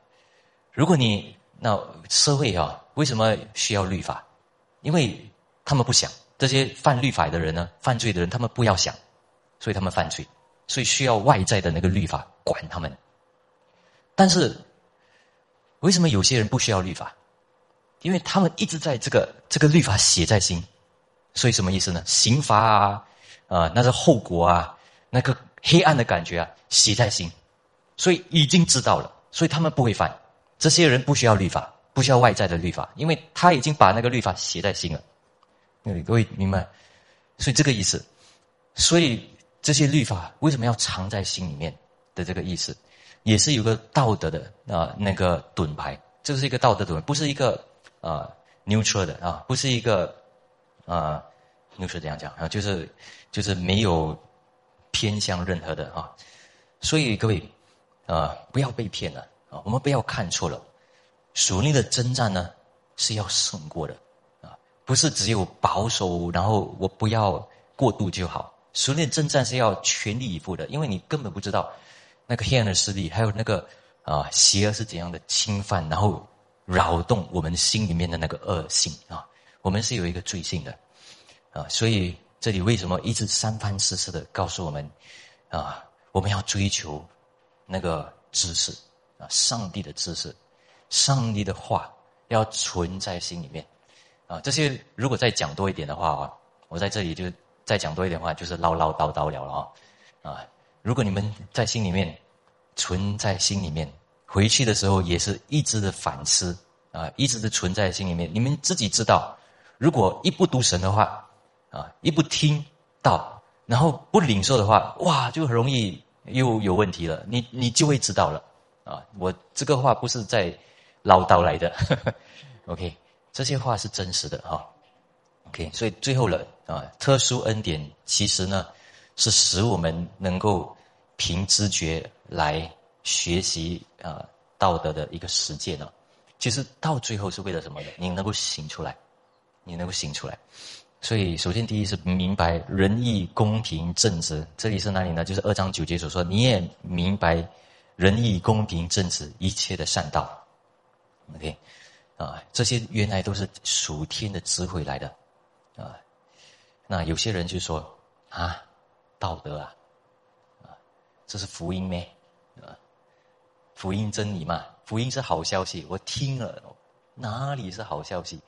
如果你那社会啊，为什么需要律法？因为他们不想。这些犯律法的人呢，犯罪的人，他们不要想，所以他们犯罪，所以需要外在的那个律法管他们。但是，为什么有些人不需要律法？因为他们一直在这个这个律法写在心，所以什么意思呢？刑罚啊，啊，那个后果啊，那个黑暗的感觉啊，写在心，所以已经知道了，所以他们不会犯。这些人不需要律法，不需要外在的律法，因为他已经把那个律法写在心了。各位明白，所以这个意思，所以这些律法为什么要藏在心里面的这个意思，也是有个道德的啊那个盾牌，这是一个道德盾，不是一个啊 neutral 的啊，不是一个啊 neutral 这样讲啊，就是就是没有偏向任何的啊，所以各位啊不要被骗了啊，我们不要看错了，属灵的征战呢是要胜过的啊。不是只有保守，然后我不要过度就好。熟练征战是要全力以赴的，因为你根本不知道那个黑暗的势力，还有那个啊邪恶是怎样的侵犯，然后扰动我们心里面的那个恶性啊。我们是有一个罪性的啊，所以这里为什么一直三番四次的告诉我们啊，我们要追求那个知识啊，上帝的知识，上帝的话要存在心里面。啊，这些如果再讲多一点的话啊，我在这里就再讲多一点话，就是唠唠叨叨了了啊。啊，如果你们在心里面存在心里面，回去的时候也是一直的反思啊，一直的存在心里面。你们自己知道，如果一不读神的话啊，一不听到，然后不领受的话，哇，就很容易又有问题了。你你就会知道了啊。我这个话不是在唠叨来的呵呵，OK。这些话是真实的哈，OK，所以最后了啊，特殊恩典其实呢是使我们能够凭知觉来学习啊道德的一个实践呢。其实到最后是为了什么呢？你能够醒出来，你能够醒出来。所以首先第一是明白仁义、公平、正直。这里是哪里呢？就是二章九节所说，你也明白仁义、公平、正直一切的善道。OK。啊，这些原来都是属天的智慧来的，啊，那有些人就说啊，道德，啊，这是福音咩？啊，福音真理嘛，福音是好消息，我听了，哪里是好消息？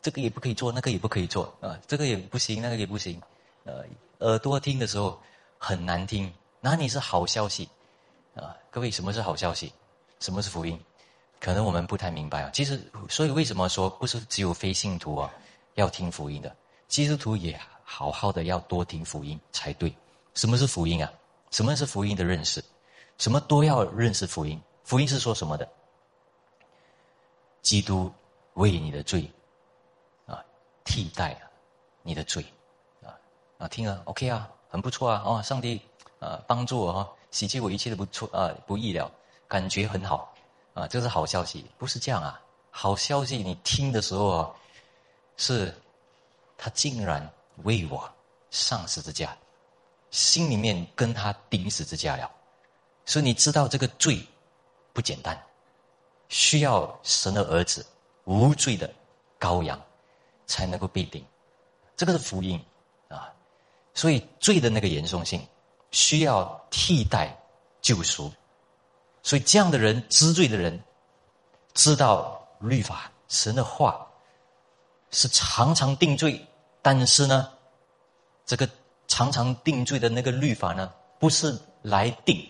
这个也不可以做，那个也不可以做啊，这个也不行，那个也不行，呃，耳朵听的时候很难听，哪里是好消息？啊，各位，什么是好消息？什么是福音？可能我们不太明白啊。其实，所以为什么说不是只有非信徒啊要听福音的，基督徒也好好的要多听福音才对。什么是福音啊？什么是福音的认识？什么都要认识福音。福音是说什么的？基督为你的罪啊替代了你的罪啊啊，听了 OK 啊，很不错啊哦，上帝啊帮助我哈，洗去我一切的不错啊不义了，感觉很好。啊，这是好消息，不是这样啊！好消息，你听的时候啊，是，他竟然为我上十字架，心里面跟他顶十字架了，所以你知道这个罪不简单，需要神的儿子无罪的羔羊才能够被定，这个是福音啊！所以罪的那个严重性需要替代救赎。所以，这样的人知罪的人，知道律法神的话是常常定罪，但是呢，这个常常定罪的那个律法呢，不是来定，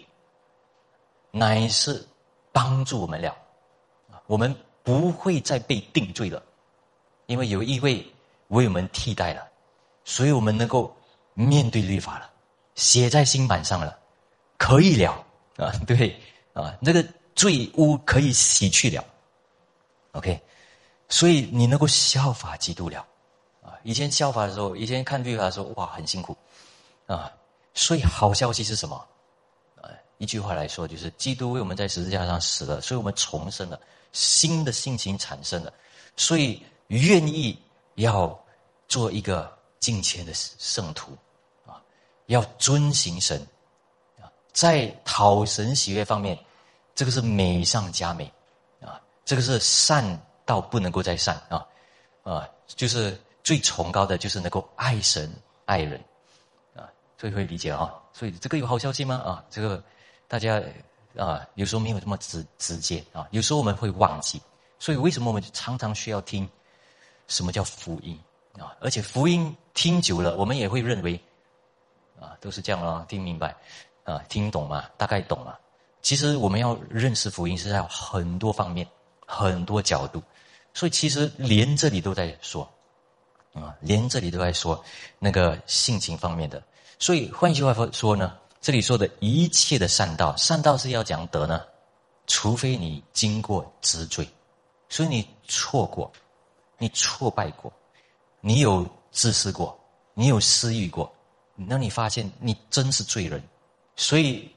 乃是帮助我们了，我们不会再被定罪了，因为有一位为我们替代了，所以我们能够面对律法了，写在心板上了，可以了。啊，对。啊，那个罪污可以洗去了，OK，所以你能够效法基督了，啊，以前效法的时候，以前看律法的时候，哇，很辛苦，啊，所以好消息是什么？啊，一句话来说，就是基督为我们在十字架上死了，所以我们重生了，新的性情产生了，所以愿意要做一个敬虔的圣徒，啊，要遵行神，啊，在讨神喜悦方面。这个是美上加美，啊，这个是善到不能够再善啊，啊，就是最崇高的就是能够爱神爱人，所以会理解啊，所以这个有好消息吗？啊，这个大家啊，有时候没有这么直直接啊，有时候我们会忘记，所以为什么我们常常需要听什么叫福音啊？而且福音听久了，我们也会认为啊，都是这样啊，听明白啊，听懂吗？大概懂了？其实我们要认识福音是在很多方面、很多角度，所以其实连这里都在说，啊，连这里都在说那个性情方面的。所以换句话说说呢，这里说的一切的善道，善道是要讲德呢，除非你经过知罪，所以你错过，你挫败过，你有自私过，你有私欲过，那你发现你真是罪人，所以。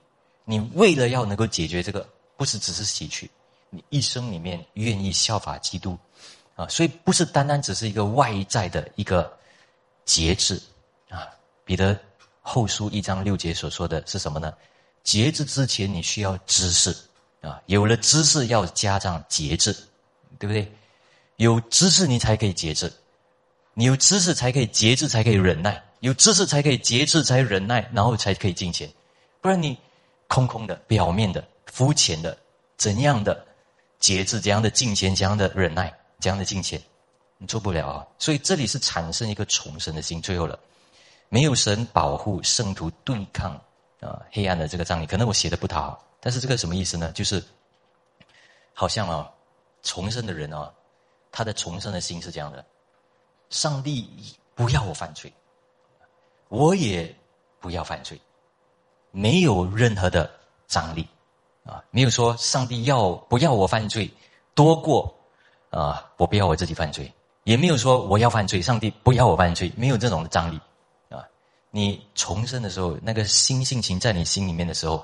你为了要能够解决这个，不是只是洗去，你一生里面愿意效法基督，啊，所以不是单单只是一个外在的一个节制，啊，彼得后书一章六节所说的是什么呢？节制之前你需要知识，啊，有了知识要加上节制，对不对？有知识你才可以节制，你有知识才可以节制，才可以忍耐，有知识才可以节制，才忍耐，然后才可以进钱，不然你。空空的、表面的、肤浅的，怎样的节制、怎样的敬虔、怎样的忍耐、怎样的敬虔，你做不了啊！所以这里是产生一个重生的心。最后了，没有神保护圣徒对抗啊黑暗的这个张力，可能我写的不太好，但是这个什么意思呢？就是好像啊，重生的人啊，他的重生的心是这样的：上帝不要我犯罪，我也不要犯罪。没有任何的张力，啊，没有说上帝要不要我犯罪多过啊，我不要我自己犯罪，也没有说我要犯罪，上帝不要我犯罪，没有这种的张力，你重生的时候，那个新性情在你心里面的时候，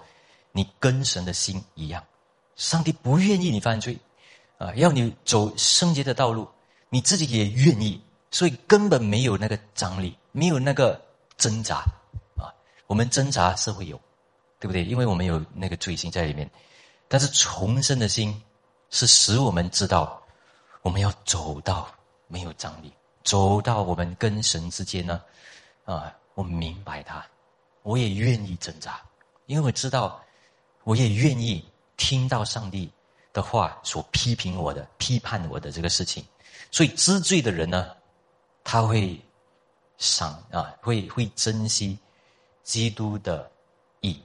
你跟神的心一样，上帝不愿意你犯罪，啊，要你走圣洁的道路，你自己也愿意，所以根本没有那个张力，没有那个挣扎。啊我们挣扎是会有，对不对？因为我们有那个罪心在里面，但是重生的心是使我们知道，我们要走到没有张力，走到我们跟神之间呢，啊，我明白他，我也愿意挣扎，因为我知道，我也愿意听到上帝的话所批评我的、批判我的这个事情。所以知罪的人呢，他会赏啊，会会珍惜基督的义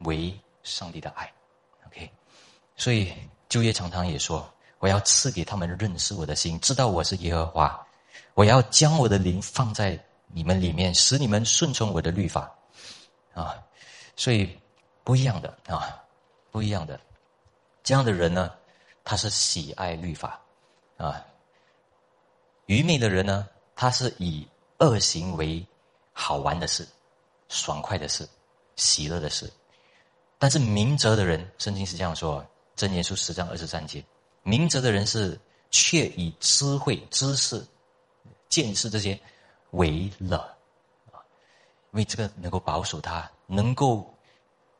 为上帝的爱。OK，所以旧约常常也说，我要赐给他们认识我的心，知道我是耶和华。我要将我的灵放在你们里面，使你们顺从我的律法，啊，所以不一样的啊，不一样的，这样的人呢，他是喜爱律法，啊，愚昧的人呢，他是以恶行为好玩的事、爽快的事、喜乐的事，但是明哲的人，圣经是这样说，箴言书十章二十三节，明哲的人是却以智慧、知识。见识这些为了啊，因为这个能够保守他，能够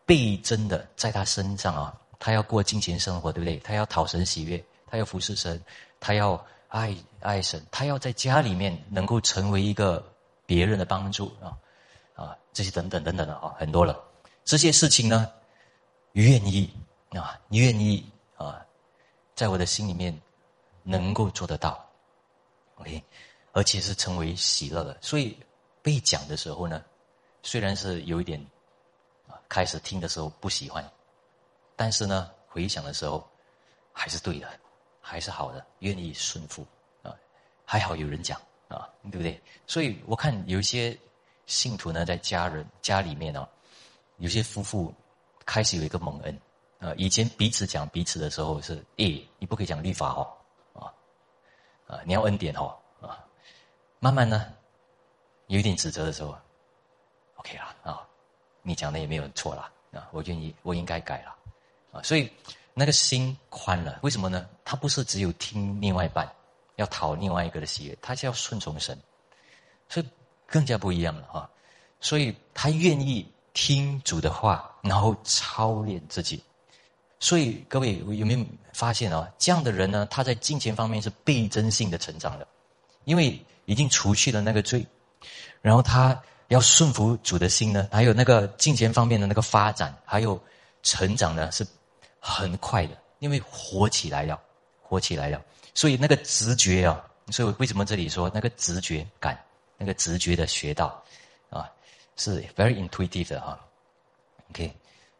倍增的在他身上啊，他要过金钱生活，对不对？他要讨神喜悦，他要服侍神，他要爱爱神，他要在家里面能够成为一个别人的帮助啊啊，这些等等等等的啊，很多了。这些事情呢，愿意啊，愿意啊，在我的心里面能够做得到，OK。而且是成为喜乐的，所以被讲的时候呢，虽然是有一点啊，开始听的时候不喜欢，但是呢，回想的时候还是对的，还是好的，愿意顺服啊，还好有人讲啊，对不对？所以我看有一些信徒呢，在家人家里面呢，有些夫妇开始有一个蒙恩啊，以前彼此讲彼此的时候是，诶，你不可以讲律法哦，啊啊，你要恩典哦。慢慢呢，有一点指责的时候，OK 了啊，你讲的也没有错了啊，我愿意，我应该改了啊，所以那个心宽了，为什么呢？他不是只有听另外一半，要讨另外一个的喜悦，他是要顺从神，所以更加不一样了啊，所以他愿意听主的话，然后操练自己，所以各位有没有发现啊？这样的人呢，他在金钱方面是倍增性的成长的，因为。已经除去了那个罪，然后他要顺服主的心呢，还有那个金钱方面的那个发展，还有成长呢，是很快的，因为活起来了，活起来了，所以那个直觉啊，所以为什么这里说那个直觉感，那个直觉的学到啊，是 very intuitive 的哈，OK，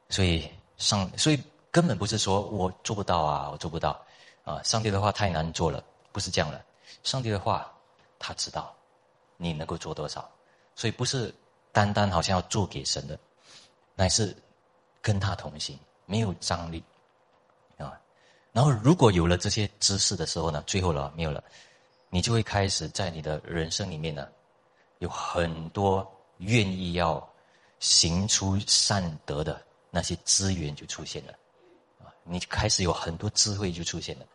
所以上，所以根本不是说我做不到啊，我做不到啊，上帝的话太难做了，不是这样的，上帝的话。他知道你能够做多少，所以不是单单好像要做给神的，乃是跟他同行，没有张力啊。然后如果有了这些知识的时候呢，最后了没有了，你就会开始在你的人生里面呢，有很多愿意要行出善德的那些资源就出现了啊。你开始有很多智慧就出现了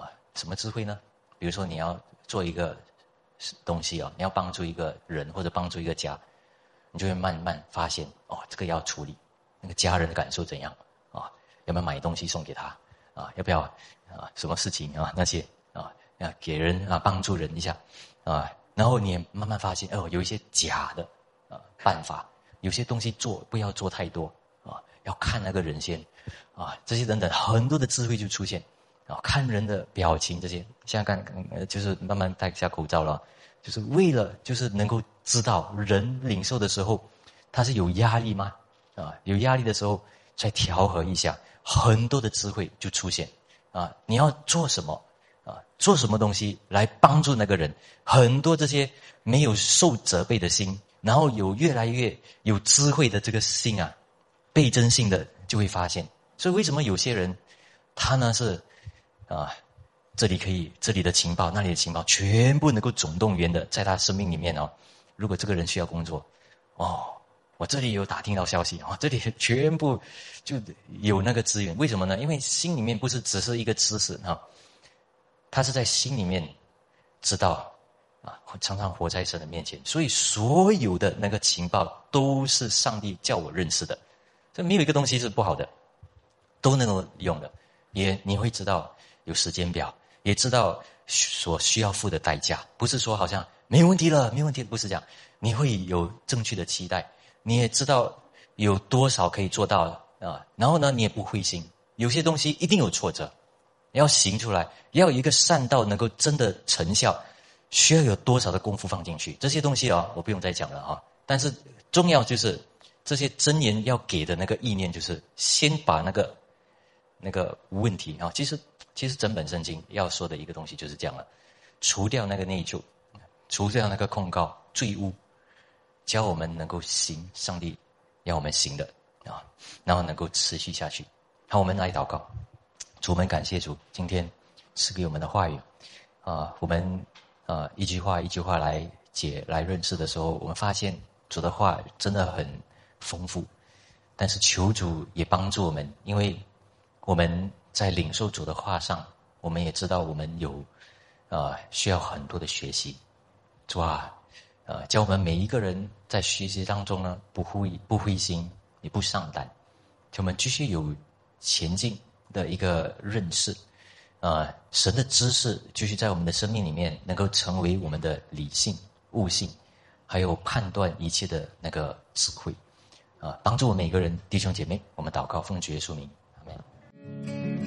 啊。什么智慧呢？比如说你要做一个。东西哦，你要帮助一个人或者帮助一个家，你就会慢慢发现哦，这个要处理，那个家人的感受怎样啊？要不要买东西送给他啊？要不要啊？什么事情啊？那些啊，要给人啊帮助人一下啊，然后你慢慢发现哦，有一些假的啊办法，有些东西做不要做太多啊，要看那个人先啊，这些等等很多的智慧就出现。啊，看人的表情，这些现在看，呃，就是慢慢戴下口罩了，就是为了就是能够知道人领受的时候，他是有压力吗？啊，有压力的时候再调和一下，很多的智慧就出现。啊，你要做什么？啊，做什么东西来帮助那个人？很多这些没有受责备的心，然后有越来越有智慧的这个心啊，倍增性的就会发现。所以为什么有些人他呢是？啊，这里可以，这里的情报，那里的情报，全部能够总动员的，在他生命里面哦。如果这个人需要工作，哦，我这里有打听到消息啊，这里全部就有那个资源。为什么呢？因为心里面不是只是一个知识哈，他是在心里面知道啊，常常活在神的面前，所以所有的那个情报都是上帝叫我认识的，这没有一个东西是不好的，都能够用的，也你会知道。有时间表，也知道所需要付的代价，不是说好像没问题了，没问题，不是这样。你会有正确的期待，你也知道有多少可以做到，啊，然后呢，你也不灰心。有些东西一定有挫折，要行出来，要有一个善道能够真的成效，需要有多少的功夫放进去？这些东西啊，我不用再讲了哈。但是重要就是这些真言要给的那个意念，就是先把那个那个问题啊，其实其实整本圣经要说的一个东西就是这样了，除掉那个内疚，除掉那个控告罪污，教我们能够行上帝要我们行的啊，然后能够持续下去。好，我们来祷告。主，我们感谢主，今天赐给我们的话语啊，我们啊一句话一句话来解来认识的时候，我们发现主的话真的很丰富。但是求主也帮助我们，因为我们在领受主的话上，我们也知道我们有啊需要很多的学习。主啊，呃，教我们每一个人在学习当中呢，不灰不灰心，也不上胆，就我们继续有。前进的一个认识，啊，神的知识继续在我们的生命里面能够成为我们的理性、悟性，还有判断一切的那个智慧，啊，帮助我们每个人弟兄姐妹，我们祷告奉主耶稣名，阿门。